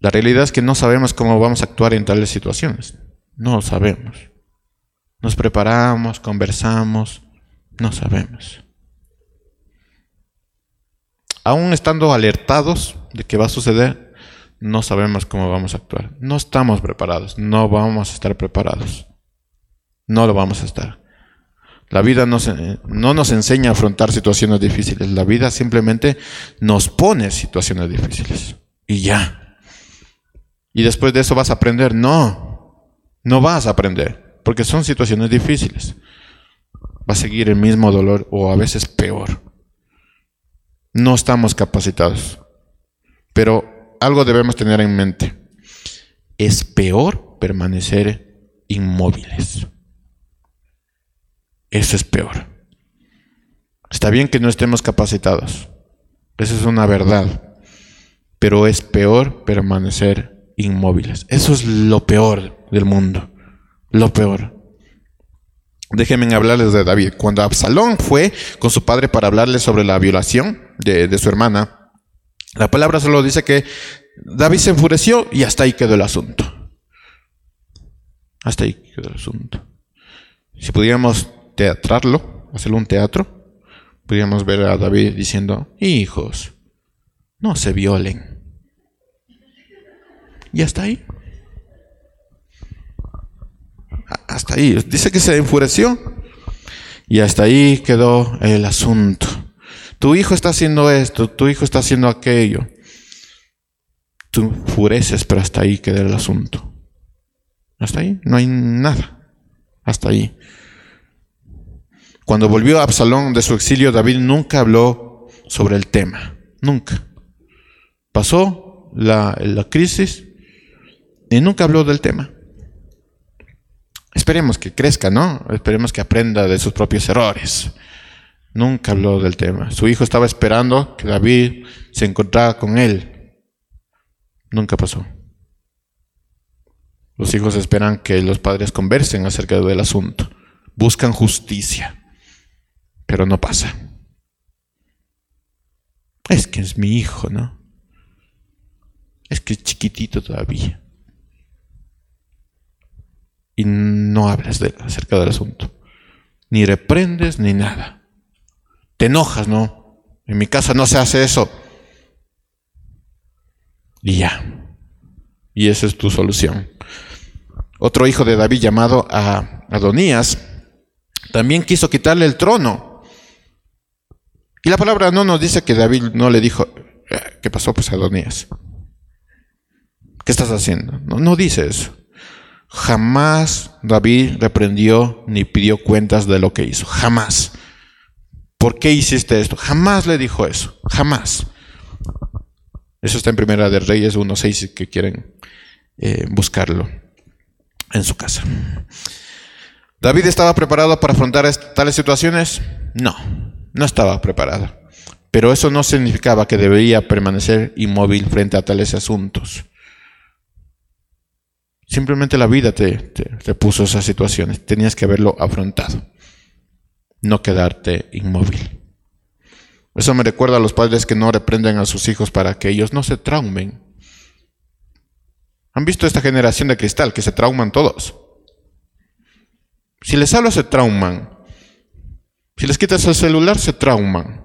la realidad es que no sabemos cómo vamos a actuar en tales situaciones. No sabemos. Nos preparamos, conversamos, no sabemos. Aún estando alertados de que va a suceder, no sabemos cómo vamos a actuar. No estamos preparados, no vamos a estar preparados. No lo vamos a estar. La vida no nos enseña a afrontar situaciones difíciles. La vida simplemente nos pone situaciones difíciles. Y ya. Y después de eso vas a aprender. No, no vas a aprender. Porque son situaciones difíciles. Va a seguir el mismo dolor o a veces peor. No estamos capacitados. Pero algo debemos tener en mente. Es peor permanecer inmóviles. Eso es peor. Está bien que no estemos capacitados. Eso es una verdad. Pero es peor permanecer inmóviles. Eso es lo peor del mundo. Lo peor. Déjenme hablarles de David. Cuando Absalón fue con su padre para hablarle sobre la violación de, su hermana, la palabra solo dice que David se enfureció y hasta ahí quedó el asunto. Hasta ahí quedó el asunto. Si pudiéramos teatrarlo, hacerlo un teatro, podríamos ver a David diciendo, hijos, no se violen. Y hasta ahí. Hasta ahí. Dice que se enfureció. Y hasta ahí quedó el asunto. Tu hijo está haciendo esto, tu hijo está haciendo aquello. Tú enfureces, pero hasta ahí queda el asunto. Hasta ahí, no hay nada. Hasta ahí. Cuando volvió a Absalón de su exilio, David nunca habló sobre el tema. Nunca. Pasó la, crisis y nunca habló del tema. Esperemos que crezca, ¿no? Esperemos que aprenda de sus propios errores. Nunca habló del tema. Su hijo estaba esperando que David se encontrara con él Nunca pasó. Los hijos esperan que los padres conversen acerca del asunto. Buscan justicia. Pero no pasa. Es que es mi hijo, ¿no? Es que es chiquitito todavía. Y no hablas de, acerca del asunto. Ni reprendes ni nada. Te enojas, ¿no? En mi casa no se hace eso. Y ya. Y esa es tu solución. Otro hijo de David llamado a Adonías también quiso quitarle el trono. Y la palabra no nos dice que David no le dijo, eh, ¿qué pasó pues Adonías? ¿Qué estás haciendo? No, no dice eso. Jamás David reprendió ni pidió cuentas de lo que hizo. Jamás. ¿Por qué hiciste esto? Jamás le dijo eso. Jamás. Eso está en Primera de Reyes 1.6 que quieren eh, buscarlo en su casa. ¿David estaba preparado para afrontar tales situaciones? No, no estaba preparado. Pero eso no significaba que debería permanecer inmóvil frente a tales asuntos. Simplemente la vida te, te, puso esas situaciones. Tenías que haberlo afrontado. No quedarte inmóvil. Eso me recuerda a los padres que no reprenden a sus hijos para que ellos no se traumen. ¿Han visto esta generación de cristal que se trauman todos? Si les hablas se trauman. Si les quitas el celular se trauman.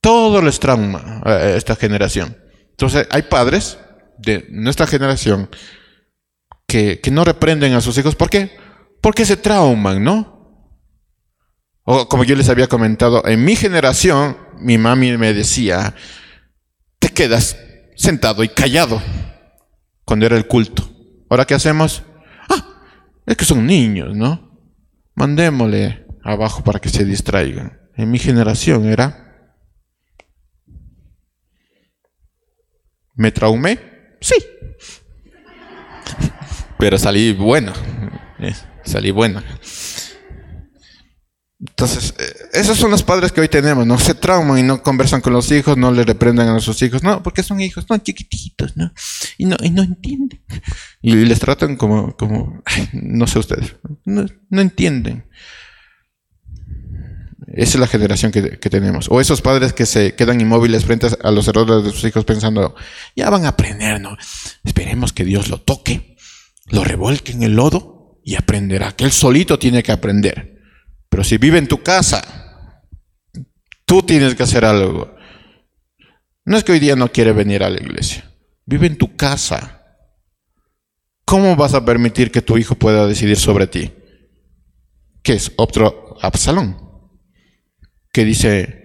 Todo les trauma a esta generación. Entonces hay padres de nuestra generación que, que, no reprenden a sus hijos. ¿Por qué? Porque se trauman, ¿no? O como yo les había comentado, en mi generación, mi mami me decía, te quedas sentado y callado cuando era el culto. ¿Ahora qué hacemos? Ah, es que son niños, ¿no? Mandémosle abajo para que se distraigan. En mi generación era... ¿Me traumé? Sí. Pero salí buena. Eh, salí buena. Entonces, eh, esos son los padres que hoy tenemos, ¿no? Se trauman y no conversan con los hijos, no le reprendan a sus hijos, no, porque son hijos, son chiquititos, ¿no? Y no, y no entienden. Y les tratan como, como no sé ustedes, no, no entienden. Esa es la generación que, tenemos. O esos padres que se quedan inmóviles frente a los errores de sus hijos pensando, ya van a aprender, ¿no? Esperemos que Dios lo toque, lo revuelque en el lodo y aprenderá, que él solito tiene que aprender. Pero si vive en tu casa, tú tienes que hacer algo. No es que hoy día no quiere venir a la iglesia, vive en tu casa. ¿Cómo vas a permitir que tu hijo pueda decidir sobre ti? ¿Qué es? Otro Absalón que dice,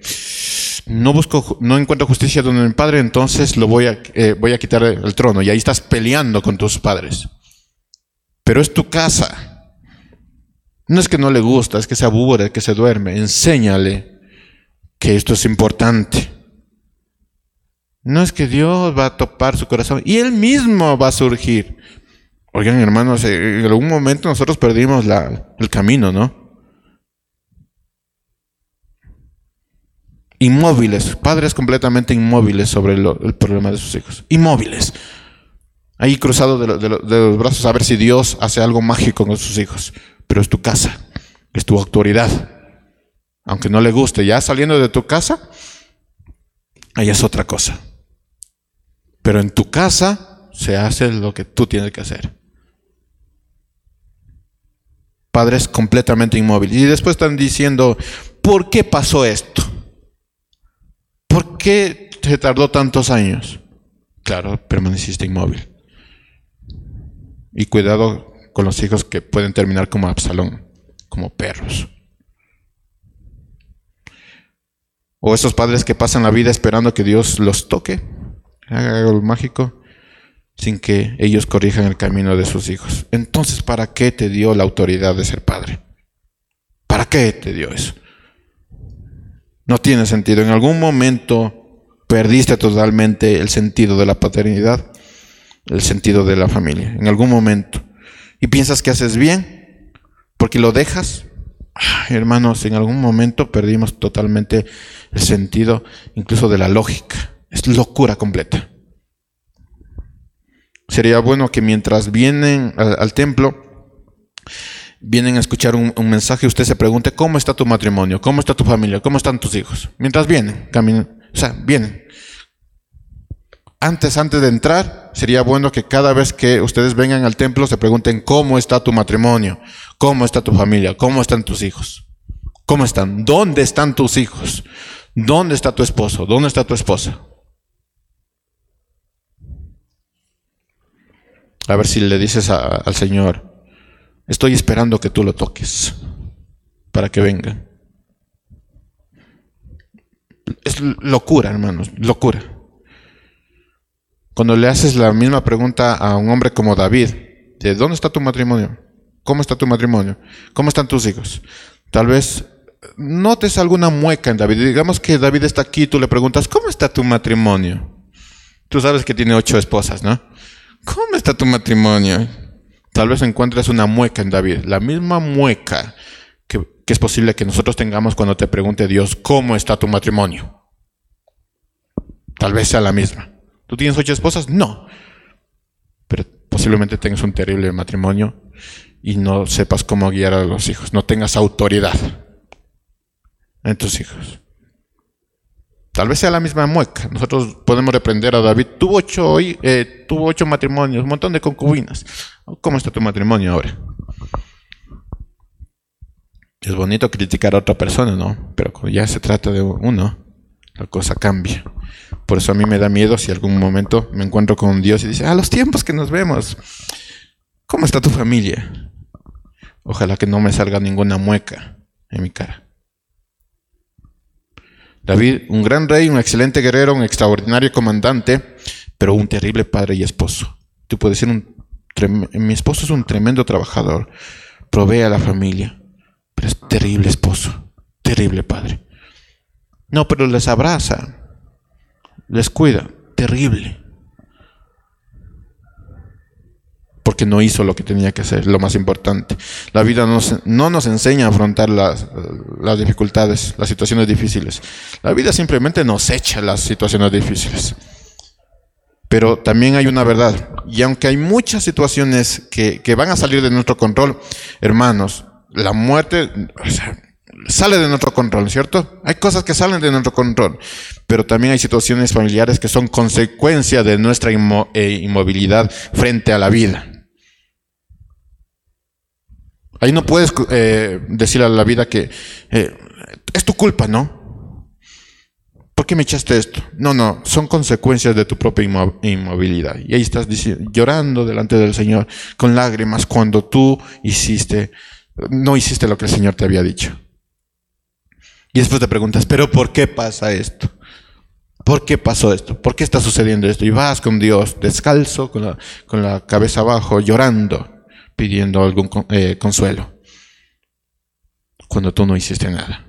no busco, no encuentro justicia donde mi padre, entonces lo voy a, eh, voy a quitar el trono. Y ahí estás peleando con tus padres. Pero es tu casa. No es que no le gusta, es que se aburre, que se duerme. Enséñale que esto es importante. No es que Dios va a topar su corazón y Él mismo va a surgir. Oigan, hermanos, en algún momento nosotros perdimos la, el camino, ¿no? Inmóviles, padres completamente inmóviles sobre el problema de sus hijos. Inmóviles. Ahí cruzado de, los brazos a ver si Dios hace algo mágico con sus hijos. Pero es tu casa, es tu autoridad. Aunque no le guste, ya saliendo de tu casa, ahí es otra cosa. Pero en tu casa se hace lo que tú tienes que hacer. Padres completamente inmóviles. Y después están diciendo, ¿por qué pasó esto? ¿Por qué se tardó tantos años? Claro, permaneciste inmóvil. Y cuidado con los hijos que pueden terminar como Absalón, como perros. O esos padres que pasan la vida esperando que Dios los toque, haga algo mágico, sin que ellos corrijan el camino de sus hijos. Entonces, ¿para qué te dio la autoridad de ser padre? ¿Para qué te dio eso? No tiene sentido. En algún momento perdiste totalmente el sentido de la paternidad, el sentido de la familia. En algún momento. Y piensas que haces bien porque lo dejas. hermanos, en algún momento perdimos totalmente el sentido incluso de la lógica. Es locura completa. sería bueno que mientras vienen al, templo, vienen a escuchar un, mensaje, usted se pregunte, ¿cómo está tu matrimonio? ¿Cómo está tu familia? ¿Cómo están tus hijos? Mientras vienen, caminan, o sea, vienen. Antes, antes de entrar, sería bueno que cada vez que ustedes vengan al templo se pregunten, ¿cómo está tu matrimonio? ¿Cómo está tu familia? ¿Cómo están tus hijos? ¿Cómo están? ¿Dónde están tus hijos? ¿Dónde está tu esposo? ¿Dónde está tu esposa? A ver si le dices al Señor, estoy esperando que tú lo toques para que venga. Es locura, hermanos, locura. Cuando le haces la misma pregunta a un hombre como David, de ¿dónde está tu matrimonio? ¿Cómo está tu matrimonio? ¿Cómo están tus hijos? Tal vez notes alguna mueca en David. Digamos que David está aquí, tú le preguntas, ¿cómo está tu matrimonio? Tú sabes que tiene ocho esposas, ¿no? ¿Cómo está tu matrimonio? Tal vez encuentres una mueca en David, la misma mueca que, es posible que nosotros tengamos cuando te pregunte Dios, ¿cómo está tu matrimonio? Tal vez sea la misma. ¿Tú tienes ocho esposas? No. Pero posiblemente tengas un terrible matrimonio y no sepas cómo guiar a los hijos, no tengas autoridad en tus hijos. Tal vez sea la misma mueca. Nosotros podemos reprender a David. Tuvo ocho, eh, tuvo ocho matrimonios, un montón de concubinas. ¿Cómo está tu matrimonio ahora? Es bonito criticar a otra persona, ¿no? Pero cuando ya se trata de uno, la cosa cambia. Por eso a mí me da miedo si algún momento me encuentro con Dios y dice, a los tiempos que nos vemos, ¿cómo está tu familia? Ojalá que no me salga ninguna mueca en mi cara. David, un gran rey, un excelente guerrero, un extraordinario comandante, pero un terrible padre y esposo. Tú puedes decir, un mi esposo es un tremendo trabajador, provee a la familia, pero es terrible esposo, terrible padre. No, pero les abraza, les cuida, terrible. Porque no hizo lo que tenía que hacer, lo más importante. La vida no nos enseña a afrontar las, las dificultades, las situaciones difíciles. La vida simplemente nos echa las situaciones difíciles. Pero también hay una verdad, y aunque hay muchas situaciones que, que van a salir de nuestro control, hermanos, la muerte sale de nuestro control, ¿cierto? Hay cosas que salen de nuestro control, pero también hay situaciones familiares que son consecuencia de nuestra eh, inmovilidad frente a la vida. Ahí no puedes eh, decirle a la vida que eh, es tu culpa, ¿no? ¿Por qué me echaste esto? No, no, son consecuencias de tu propia inmovilidad. Y ahí estás llorando delante del Señor con lágrimas cuando tú hiciste, no hiciste lo que el Señor te había dicho. Y después te preguntas, pero ¿por qué pasa esto? ¿Por qué pasó esto? ¿Por qué está sucediendo esto? Y vas con Dios descalzo, con la cabeza abajo, llorando pidiendo algún eh, consuelo cuando tú no hiciste nada.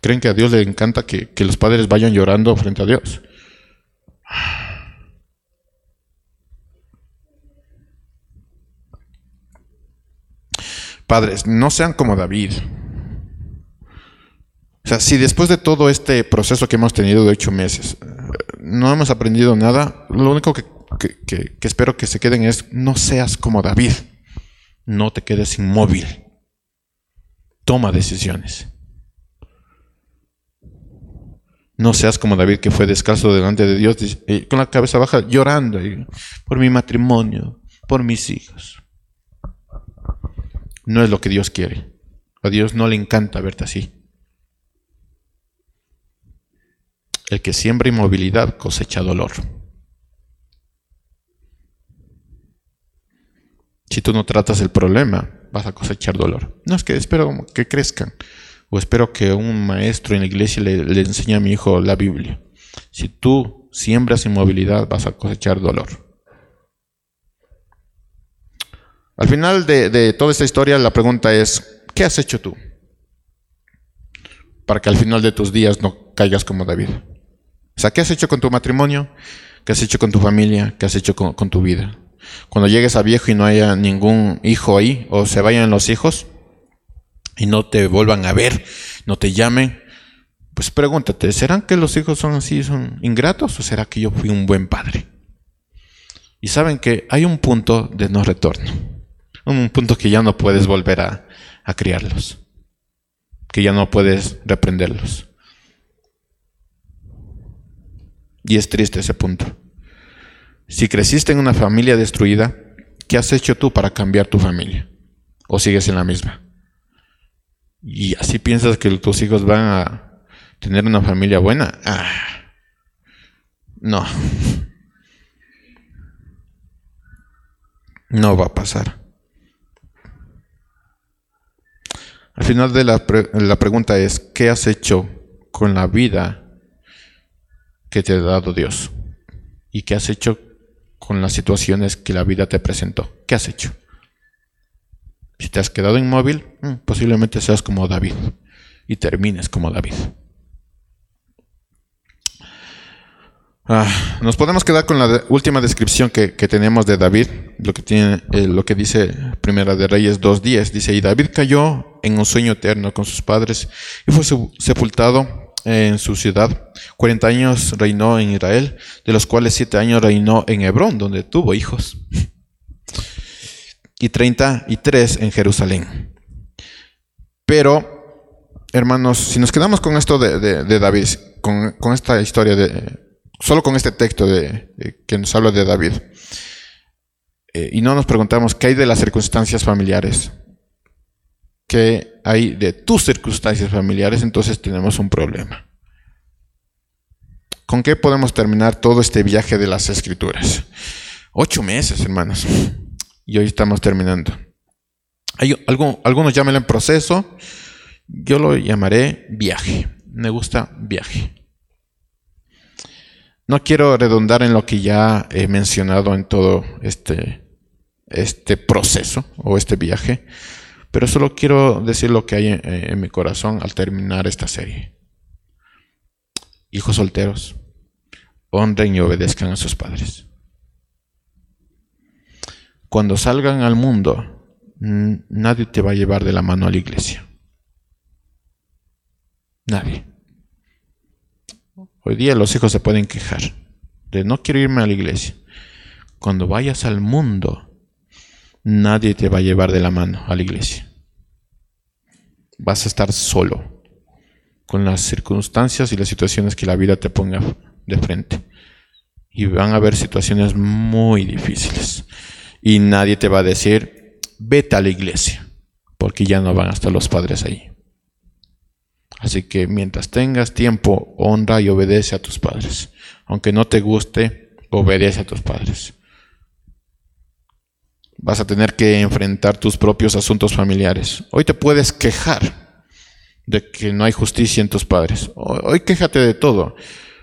¿Creen que a Dios le encanta que, que los padres vayan llorando frente a Dios? Padres, no sean como David. O sea, si después de todo este proceso que hemos tenido de ocho meses, eh, no hemos aprendido nada, lo único que que, espero que se queden es, no seas como David, no te quedes inmóvil, toma decisiones. No seas como David que fue descalzo delante de Dios con la cabeza baja llorando por mi matrimonio, por mis hijos. No es lo que Dios quiere. A Dios no le encanta verte así. El que siembra inmovilidad cosecha dolor. Si tú no tratas el problema, vas a cosechar dolor. No es que espero que crezcan. O espero que un maestro en la iglesia le, enseñe a mi hijo la Biblia. Si tú siembras inmovilidad, vas a cosechar dolor. Al final de, de toda esta historia, la pregunta es, ¿qué has hecho tú? Para que al final de tus días no caigas como David. O sea, ¿qué has hecho con tu matrimonio? ¿Qué has hecho con tu familia? ¿Qué has hecho con, con tu vida? Cuando llegues a viejo y no haya ningún hijo ahí, o se vayan los hijos y no te vuelvan a ver, no te llamen, Pues pregúntate, ¿serán que los hijos son así, son ingratos o será que yo fui un buen padre? Y saben que hay un punto de no retorno, un punto que ya no puedes volver a, a criarlos, que ya no puedes reprenderlos. Y es triste ese punto. Si creciste en una familia destruida, ¿qué has hecho tú para cambiar tu familia? ¿O sigues en la misma? Y así piensas que tus hijos van a tener una familia buena. Ah, no. No va a pasar. Al final de la, la pregunta es, ¿qué has hecho con la vida que te ha dado Dios? ¿Y qué has hecho con las situaciones que la vida te presentó? ¿Qué has hecho? Si te has quedado inmóvil, mm, posiblemente seas como David y termines como David. Ah, nos podemos quedar con la última descripción que, tenemos de David, lo que, tiene, eh, lo que dice Primera de Reyes 2.10. Dice, y David cayó en un sueño eterno con sus padres y fue sepultado en su ciudad. 40 años reinó en Israel, de los cuales 7 años reinó en Hebrón, donde tuvo hijos. Y 33 en Jerusalén. Pero, hermanos, si nos quedamos con esto de, David, con, esta historia de, solo con este texto de, que nos habla de David, eh, y no nos preguntamos qué hay de las circunstancias familiares, qué hay de tus circunstancias familiares, entonces tenemos un problema. ¿Con qué podemos terminar todo este viaje de las escrituras? Ocho meses, hermanos. Y hoy estamos terminando. Hay algunos llaman en proceso, yo lo llamaré viaje. Me gusta viaje. No quiero redundar en lo que ya he mencionado en todo este, este proceso o este viaje, pero solo quiero decir lo que hay en, mi corazón al terminar esta serie. Hijos solteros, honren y obedezcan a sus padres. Cuando salgan al mundo, nadie te va a llevar de la mano a la iglesia. Nadie. Hoy día los hijos se pueden quejar de no quiero irme a la iglesia. Cuando vayas al mundo, nadie te va a llevar de la mano a la iglesia. Vas a estar solo con las circunstancias y las situaciones que la vida te ponga de frente. Y van a haber situaciones muy difíciles. Y nadie te va a decir, vete a la iglesia, porque ya no van a estar los padres ahí. Así que mientras tengas tiempo, honra y obedece a tus padres. Aunque no te guste, obedece a tus padres vas a tener que enfrentar tus propios asuntos familiares. Hoy te puedes quejar de que no hay justicia en tus padres. Hoy quéjate de todo.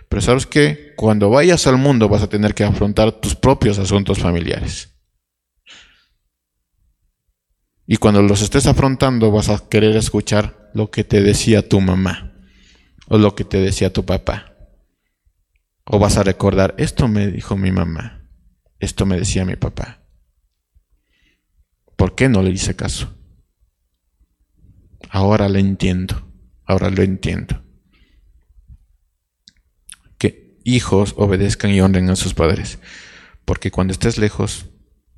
Pero sabes que cuando vayas al mundo vas a tener que afrontar tus propios asuntos familiares. Y cuando los estés afrontando vas a querer escuchar lo que te decía tu mamá o lo que te decía tu papá. O vas a recordar, esto me dijo mi mamá, esto me decía mi papá. ¿Por qué no le hice caso? Ahora lo entiendo, ahora lo entiendo. Que hijos obedezcan y honren a sus padres, porque cuando estés lejos,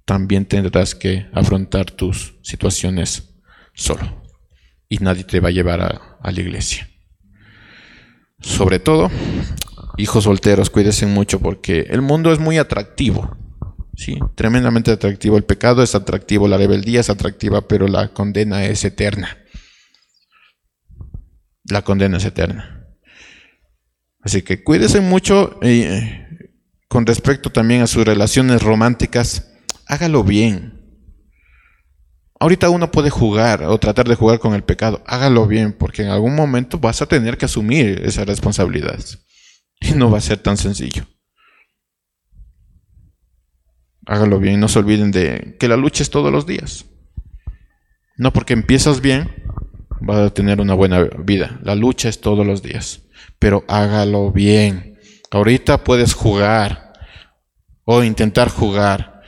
también tendrás que afrontar tus situaciones solo y nadie te va a llevar a, la iglesia. Sobre todo, hijos solteros, cuídense mucho porque el mundo es muy atractivo. Sí, tremendamente atractivo. El pecado es atractivo, la rebeldía es atractiva, pero la condena es eterna. La condena es eterna. Así que cuídese mucho eh, con respecto también a sus relaciones románticas. Hágalo bien. Ahorita uno puede jugar o tratar de jugar con el pecado. Hágalo bien, porque en algún momento vas a tener que asumir esas responsabilidades. Y no va a ser tan sencillo hágalo bien. No se olviden de que la lucha es todos los días. No porque empiezas bien, vas a tener una buena vida. La lucha es todos los días. Pero hágalo bien. Ahorita puedes jugar o intentar jugar.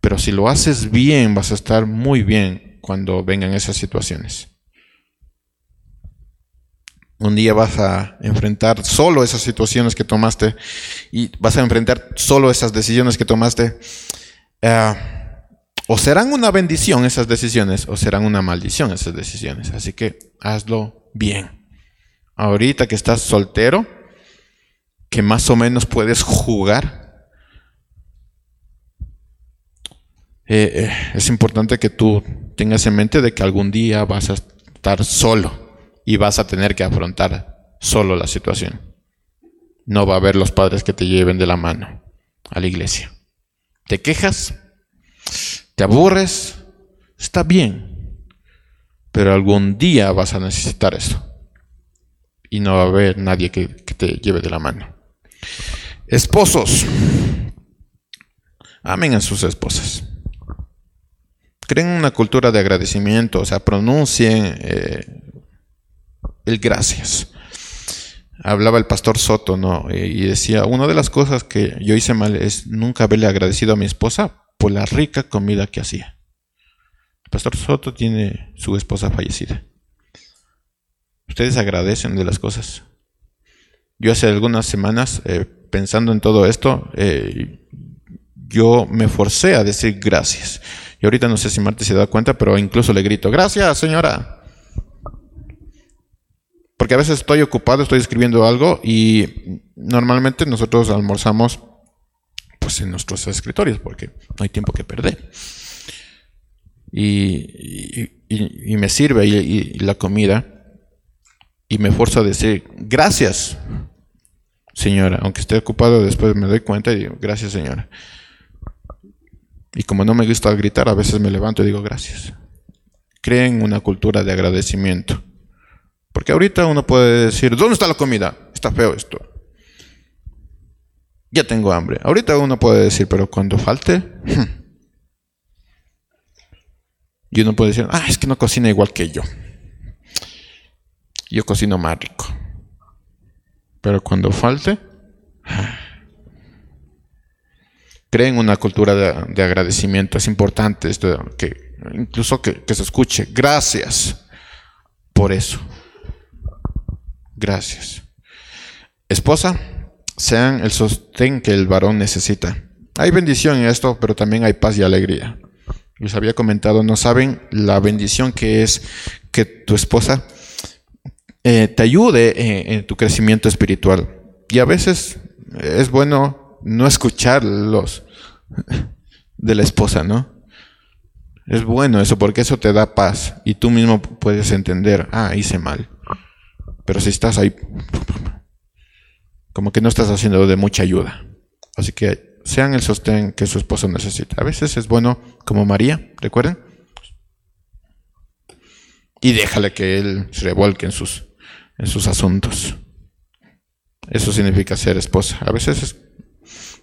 Pero si lo haces bien, vas a estar muy bien cuando vengan esas situaciones. Un día vas a enfrentar solo esas situaciones que tomaste y vas a enfrentar solo esas decisiones que tomaste. Eh, o serán una bendición esas decisiones o serán una maldición esas decisiones. Así que hazlo bien. Ahorita que estás soltero, que más o menos puedes jugar, eh, eh, es importante que tú tengas en mente de que algún día vas a estar solo y vas a tener que afrontar solo la situación. No va a haber los padres que te lleven de la mano a la iglesia. ¿Te quejas? ¿Te aburres? Está bien. Pero algún día vas a necesitar eso. Y no va a haber nadie que, te lleve de la mano. Esposos. Amen a sus esposas. Creen una cultura de agradecimiento, o sea, pronuncien eh, el gracias. Hablaba el pastor Soto, ¿no? Y decía, una de las cosas que yo hice mal es nunca haberle agradecido a mi esposa por la rica comida que hacía. El pastor Soto tiene su esposa fallecida. Ustedes agradecen de las cosas. Yo hace algunas semanas, eh, pensando en todo esto, eh, yo me forcé a decir gracias. Y ahorita no sé si Marta se da cuenta, pero incluso le grito, gracias señora. Porque a veces estoy ocupado, estoy escribiendo algo y normalmente nosotros almorzamos pues en nuestros escritorios porque no hay tiempo que perder. Y, me sirve y, la comida y me esfuerzo a decir gracias señora, aunque esté ocupado después me doy cuenta y digo gracias señora. Y como no me gusta gritar, a veces me levanto y digo gracias. Creen una cultura de agradecimiento. Porque ahorita uno puede decir, ¿dónde está la comida? Está feo esto. Ya tengo hambre. Ahorita uno puede decir, pero cuando falte... Hmm". Y uno puede decir, ah, es que no cocina igual que yo. Yo cocino más rico. Pero cuando falte... Creen una cultura de, agradecimiento. Es importante esto, que incluso que se escuche. Gracias por eso. Gracias. Esposa, sean el sostén que el varón necesita. Hay bendición en esto, pero también hay paz y alegría. Les había comentado, no saben la bendición que es que tu esposa eh, te ayude en, tu crecimiento espiritual. Y a veces es bueno no escuchar los de la esposa, ¿no? Es bueno eso porque eso te da paz y tú mismo puedes entender, ah, hice mal. Pero si estás ahí, como que no estás haciendo de mucha ayuda. Así que sean el sostén que su esposo necesita. A veces es bueno, como María, ¿recuerden? Y déjale que él se revuelque en sus, en sus asuntos. Eso significa ser esposa. A veces es,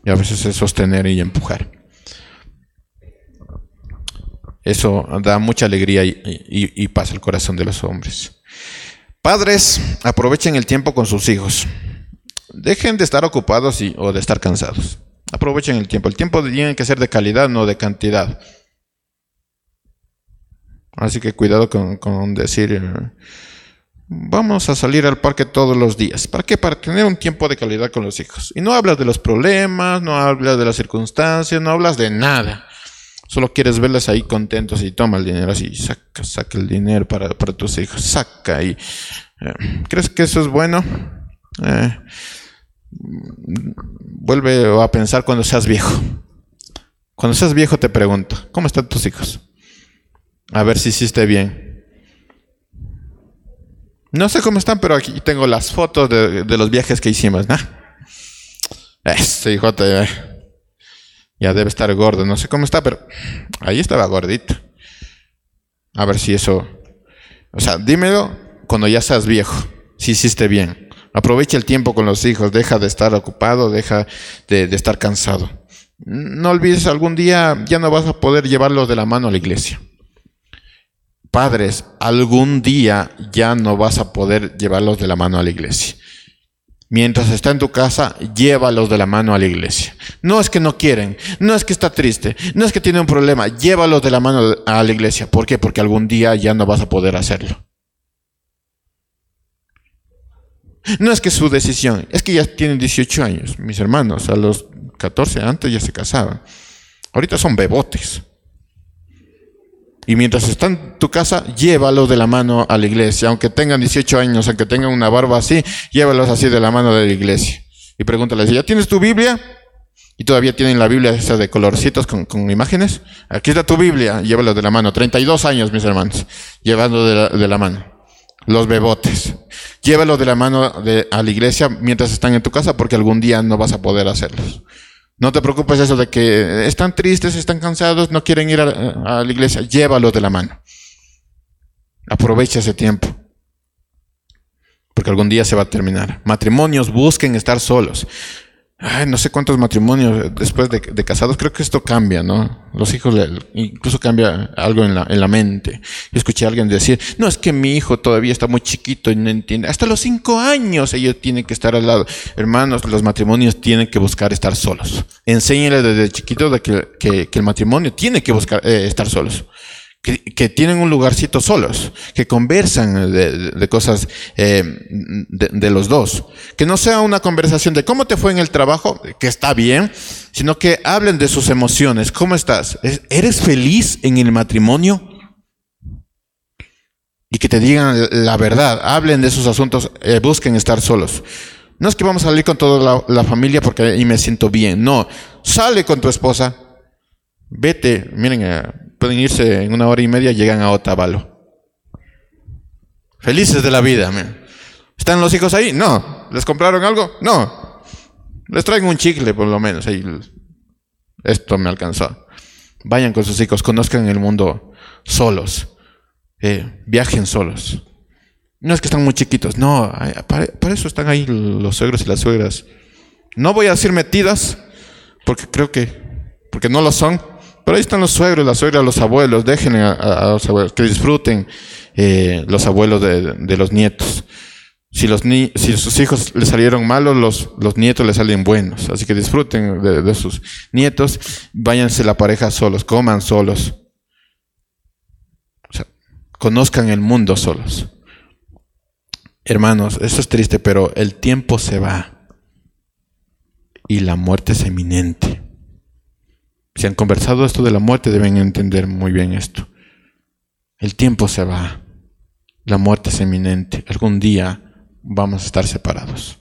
y a veces es sostener y empujar. Eso da mucha alegría y, y paz al corazón de los hombres. Padres, aprovechen el tiempo con sus hijos. Dejen de estar ocupados o de estar cansados. Aprovechen el tiempo. El tiempo tiene que ser de calidad, no de cantidad. Así que cuidado con, decir, eh, vamos a salir al parque todos los días. ¿Para qué? Para tener un tiempo de calidad con los hijos. Y no hablas de los problemas, no hablas de las circunstancias, no hablas de nada. Solo quieres verles ahí contentos y toma el dinero así, saca, saca el dinero para, tus hijos, saca y... Eh, ¿Crees que eso es bueno? Eh, vuelve a pensar cuando seas viejo. Cuando seas viejo te pregunto, ¿cómo están tus hijos? A ver si hiciste bien. No sé cómo están, pero aquí tengo las fotos de, los viajes que hicimos, ¿no? Este hijo te... Ya debe estar gordo, no sé cómo está, pero ahí estaba gordito. A ver si eso... O sea, dímelo cuando ya seas viejo, si hiciste bien. Aprovecha el tiempo con los hijos, deja de estar ocupado, deja de, de estar cansado. No olvides, algún día ya no vas a poder llevarlos de la mano a la iglesia. Padres, algún día ya no vas a poder llevarlos de la mano a la iglesia mientras está en tu casa, llévalos de la mano a la iglesia. No es que no quieren, no es que está triste, no es que tiene un problema, llévalos de la mano a la iglesia. ¿Por qué? Porque algún día ya no vas a poder hacerlo. No es que su decisión, es que ya tienen 18 años, mis hermanos, a los 14 antes ya se casaban. Ahorita son bebotes. Y mientras están en tu casa, llévalos de la mano a la iglesia. Aunque tengan 18 años, aunque tengan una barba así, llévalos así de la mano de la iglesia. Y pregúntales, ¿ya tienes tu Biblia? Y todavía tienen la Biblia esa de colorcitos con, imágenes. Aquí está tu Biblia, llévalos de la mano. 32 años, mis hermanos, llevando de la, mano. Los bebotes. Llévalos de la mano a la iglesia mientras están en tu casa porque algún día no vas a poder hacerlos. No te preocupes eso de que están tristes, están cansados, no quieren ir a, la iglesia. Llévalos de la mano. Aprovecha ese tiempo. Porque algún día se va a terminar. Matrimonios busquen estar solos. Ay, no sé cuántos matrimonios después de, casados, creo que esto cambia, ¿no? Los hijos, incluso cambia algo en la, en la mente. Yo escuché a alguien decir, no, es que mi hijo todavía está muy chiquito y no entiende. Hasta los cinco años ellos tienen que estar al lado. Hermanos, los matrimonios tienen que buscar estar solos. Enséñenle desde chiquito de que, que, el matrimonio tiene que buscar eh, estar solos que, tienen un lugarcito solos, que conversan de, cosas eh, de, los dos. Que no sea una conversación de cómo te fue en el trabajo, que está bien, sino que hablen de sus emociones. ¿Cómo estás? ¿Eres feliz en el matrimonio? Y que te digan la verdad, hablen de sus asuntos, eh, busquen estar solos. No es que vamos a salir con toda la, familia porque ahí me siento bien. No, sale con tu esposa, vete, miren, eh, pueden irse en una hora y media, llegan a Otavalo. Felices de la vida. ¿Están los hijos ahí? No. ¿Les compraron algo? No. Les traigo un chicle por lo menos. Esto me alcanzó. Vayan con sus hijos, conozcan el mundo solos. Eh, viajen solos. No es que están muy chiquitos, no, para, eso están ahí los suegros y las suegras. No voy a decir metidas, porque creo que, porque no lo son, pero ahí están los suegros, las suegras, los abuelos. Dejen a, los abuelos que disfruten eh, los abuelos de, los nietos. Si, los ni si sus hijos le salieron malos, los, los nietos le salen buenos. Así que disfruten de, sus nietos. Váyanse la pareja solos, coman solos. Conozcan el mundo solos. Hermanos, eso es triste, pero el tiempo se va. Y la muerte es eminente. Si han conversado esto de la muerte, deben entender muy bien esto. El tiempo se va. La muerte es eminente. Algún día vamos a estar separados.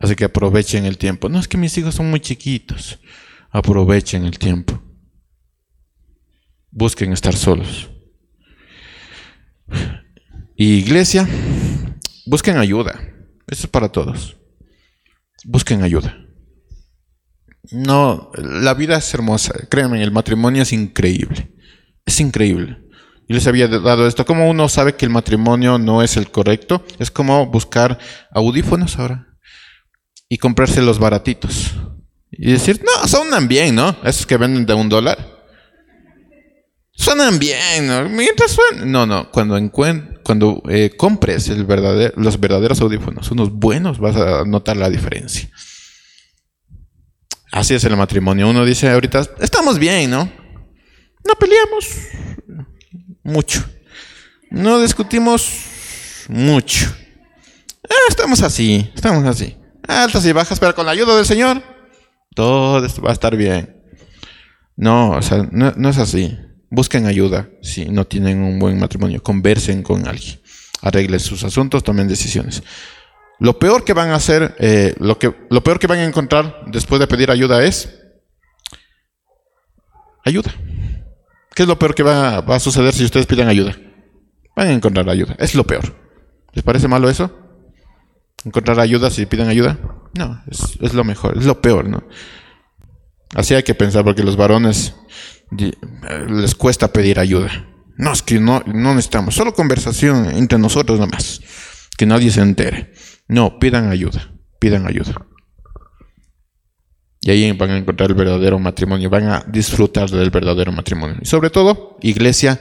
Así que aprovechen el tiempo. No es que mis hijos son muy chiquitos. Aprovechen el tiempo. Busquen estar solos. Y iglesia, busquen ayuda. Eso es para todos. Busquen ayuda. No, la vida es hermosa. Créanme, el matrimonio es increíble. Es increíble. Yo les había dado esto. Como uno sabe que el matrimonio no es el correcto? Es como buscar audífonos ahora y comprarse los baratitos. Y decir, no, sonan bien, ¿no? Esos que venden de un dólar. Suenan bien, ¿no? Mientras suenan. No, no. Cuando, cuando eh, compres los verdaderos audífonos, unos buenos, vas a notar la diferencia. Así es el matrimonio. Uno dice ahorita, estamos bien, ¿no? No peleamos mucho. No discutimos mucho. Ah, estamos así, estamos así. Altas y bajas, pero con la ayuda del Señor, todo va a estar bien. No, o sea, no, no es así. Busquen ayuda si no tienen un buen matrimonio. Conversen con alguien. Arreglen sus asuntos, tomen decisiones. Lo peor que van a hacer, eh, lo, que, lo peor que van a encontrar después de pedir ayuda es ayuda. ¿Qué es lo peor que va, a suceder si ustedes piden ayuda? Van a encontrar ayuda. Es lo peor. ¿Les parece malo eso? ¿Encontrar ayuda si piden ayuda? No, es, lo mejor, es lo peor, ¿no? Así hay que pensar porque los varones les cuesta pedir ayuda. No, es que no, no necesitamos, solo conversación entre nosotros nomás, que nadie se entere. No, pidan ayuda, pidan ayuda. Y ahí van a encontrar el verdadero matrimonio, van a disfrutar del verdadero matrimonio. Y sobre todo, iglesia,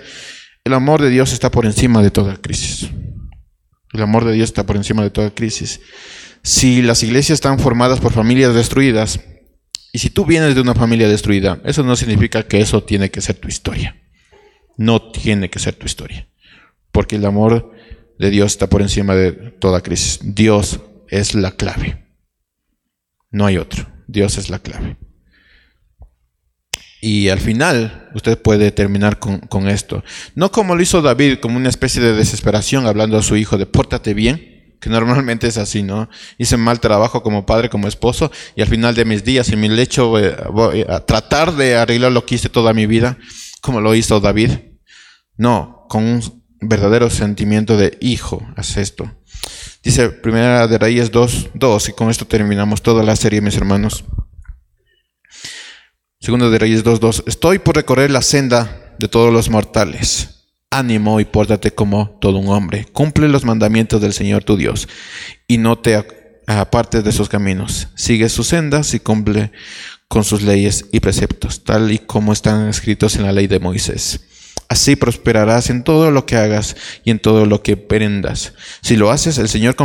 el amor de Dios está por encima de toda crisis. El amor de Dios está por encima de toda crisis. Si las iglesias están formadas por familias destruidas, y si tú vienes de una familia destruida, eso no significa que eso tiene que ser tu historia. No tiene que ser tu historia. Porque el amor de Dios está por encima de toda crisis. Dios es la clave. No hay otro. Dios es la clave. Y al final, usted puede terminar con, esto. No como lo hizo David, como una especie de desesperación, hablando a su hijo de pórtate bien, que normalmente es así, ¿no? Hice mal trabajo como padre, como esposo, y al final de mis días, en mi lecho, voy a tratar de arreglar lo que hice toda mi vida, como lo hizo David. No, con un verdadero sentimiento de hijo, haz esto. Dice Primera de Reyes 2, 2, y con esto terminamos toda la serie, mis hermanos. Segundo de Reyes 2.2. Estoy por recorrer la senda de todos los mortales. Ánimo y pórtate como todo un hombre. Cumple los mandamientos del Señor tu Dios y no te apartes de sus caminos. Sigue sus sendas y cumple con sus leyes y preceptos, tal y como están escritos en la ley de Moisés. Así prosperarás en todo lo que hagas y en todo lo que prendas. Si lo haces, el Señor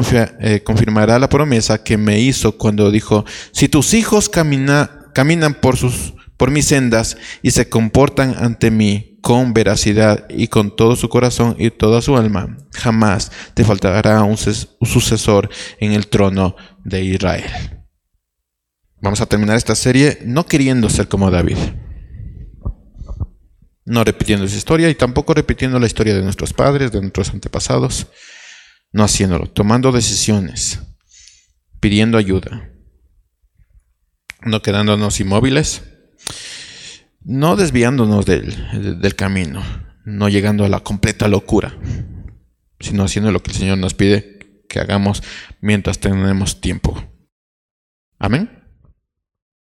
eh, confirmará la promesa que me hizo cuando dijo, si tus hijos caminan por sus por mis sendas y se comportan ante mí con veracidad y con todo su corazón y toda su alma, jamás te faltará un, sucesor en el trono de Israel. Vamos a terminar esta serie no queriendo ser como David, no repitiendo esa historia y tampoco repitiendo la historia de nuestros padres, de nuestros antepasados, no haciéndolo, tomando decisiones, pidiendo ayuda, no quedándonos inmóviles, no desviándonos del, del, camino, no llegando a la completa locura, sino haciendo lo que el Señor nos pide que hagamos mientras tenemos tiempo. Amén.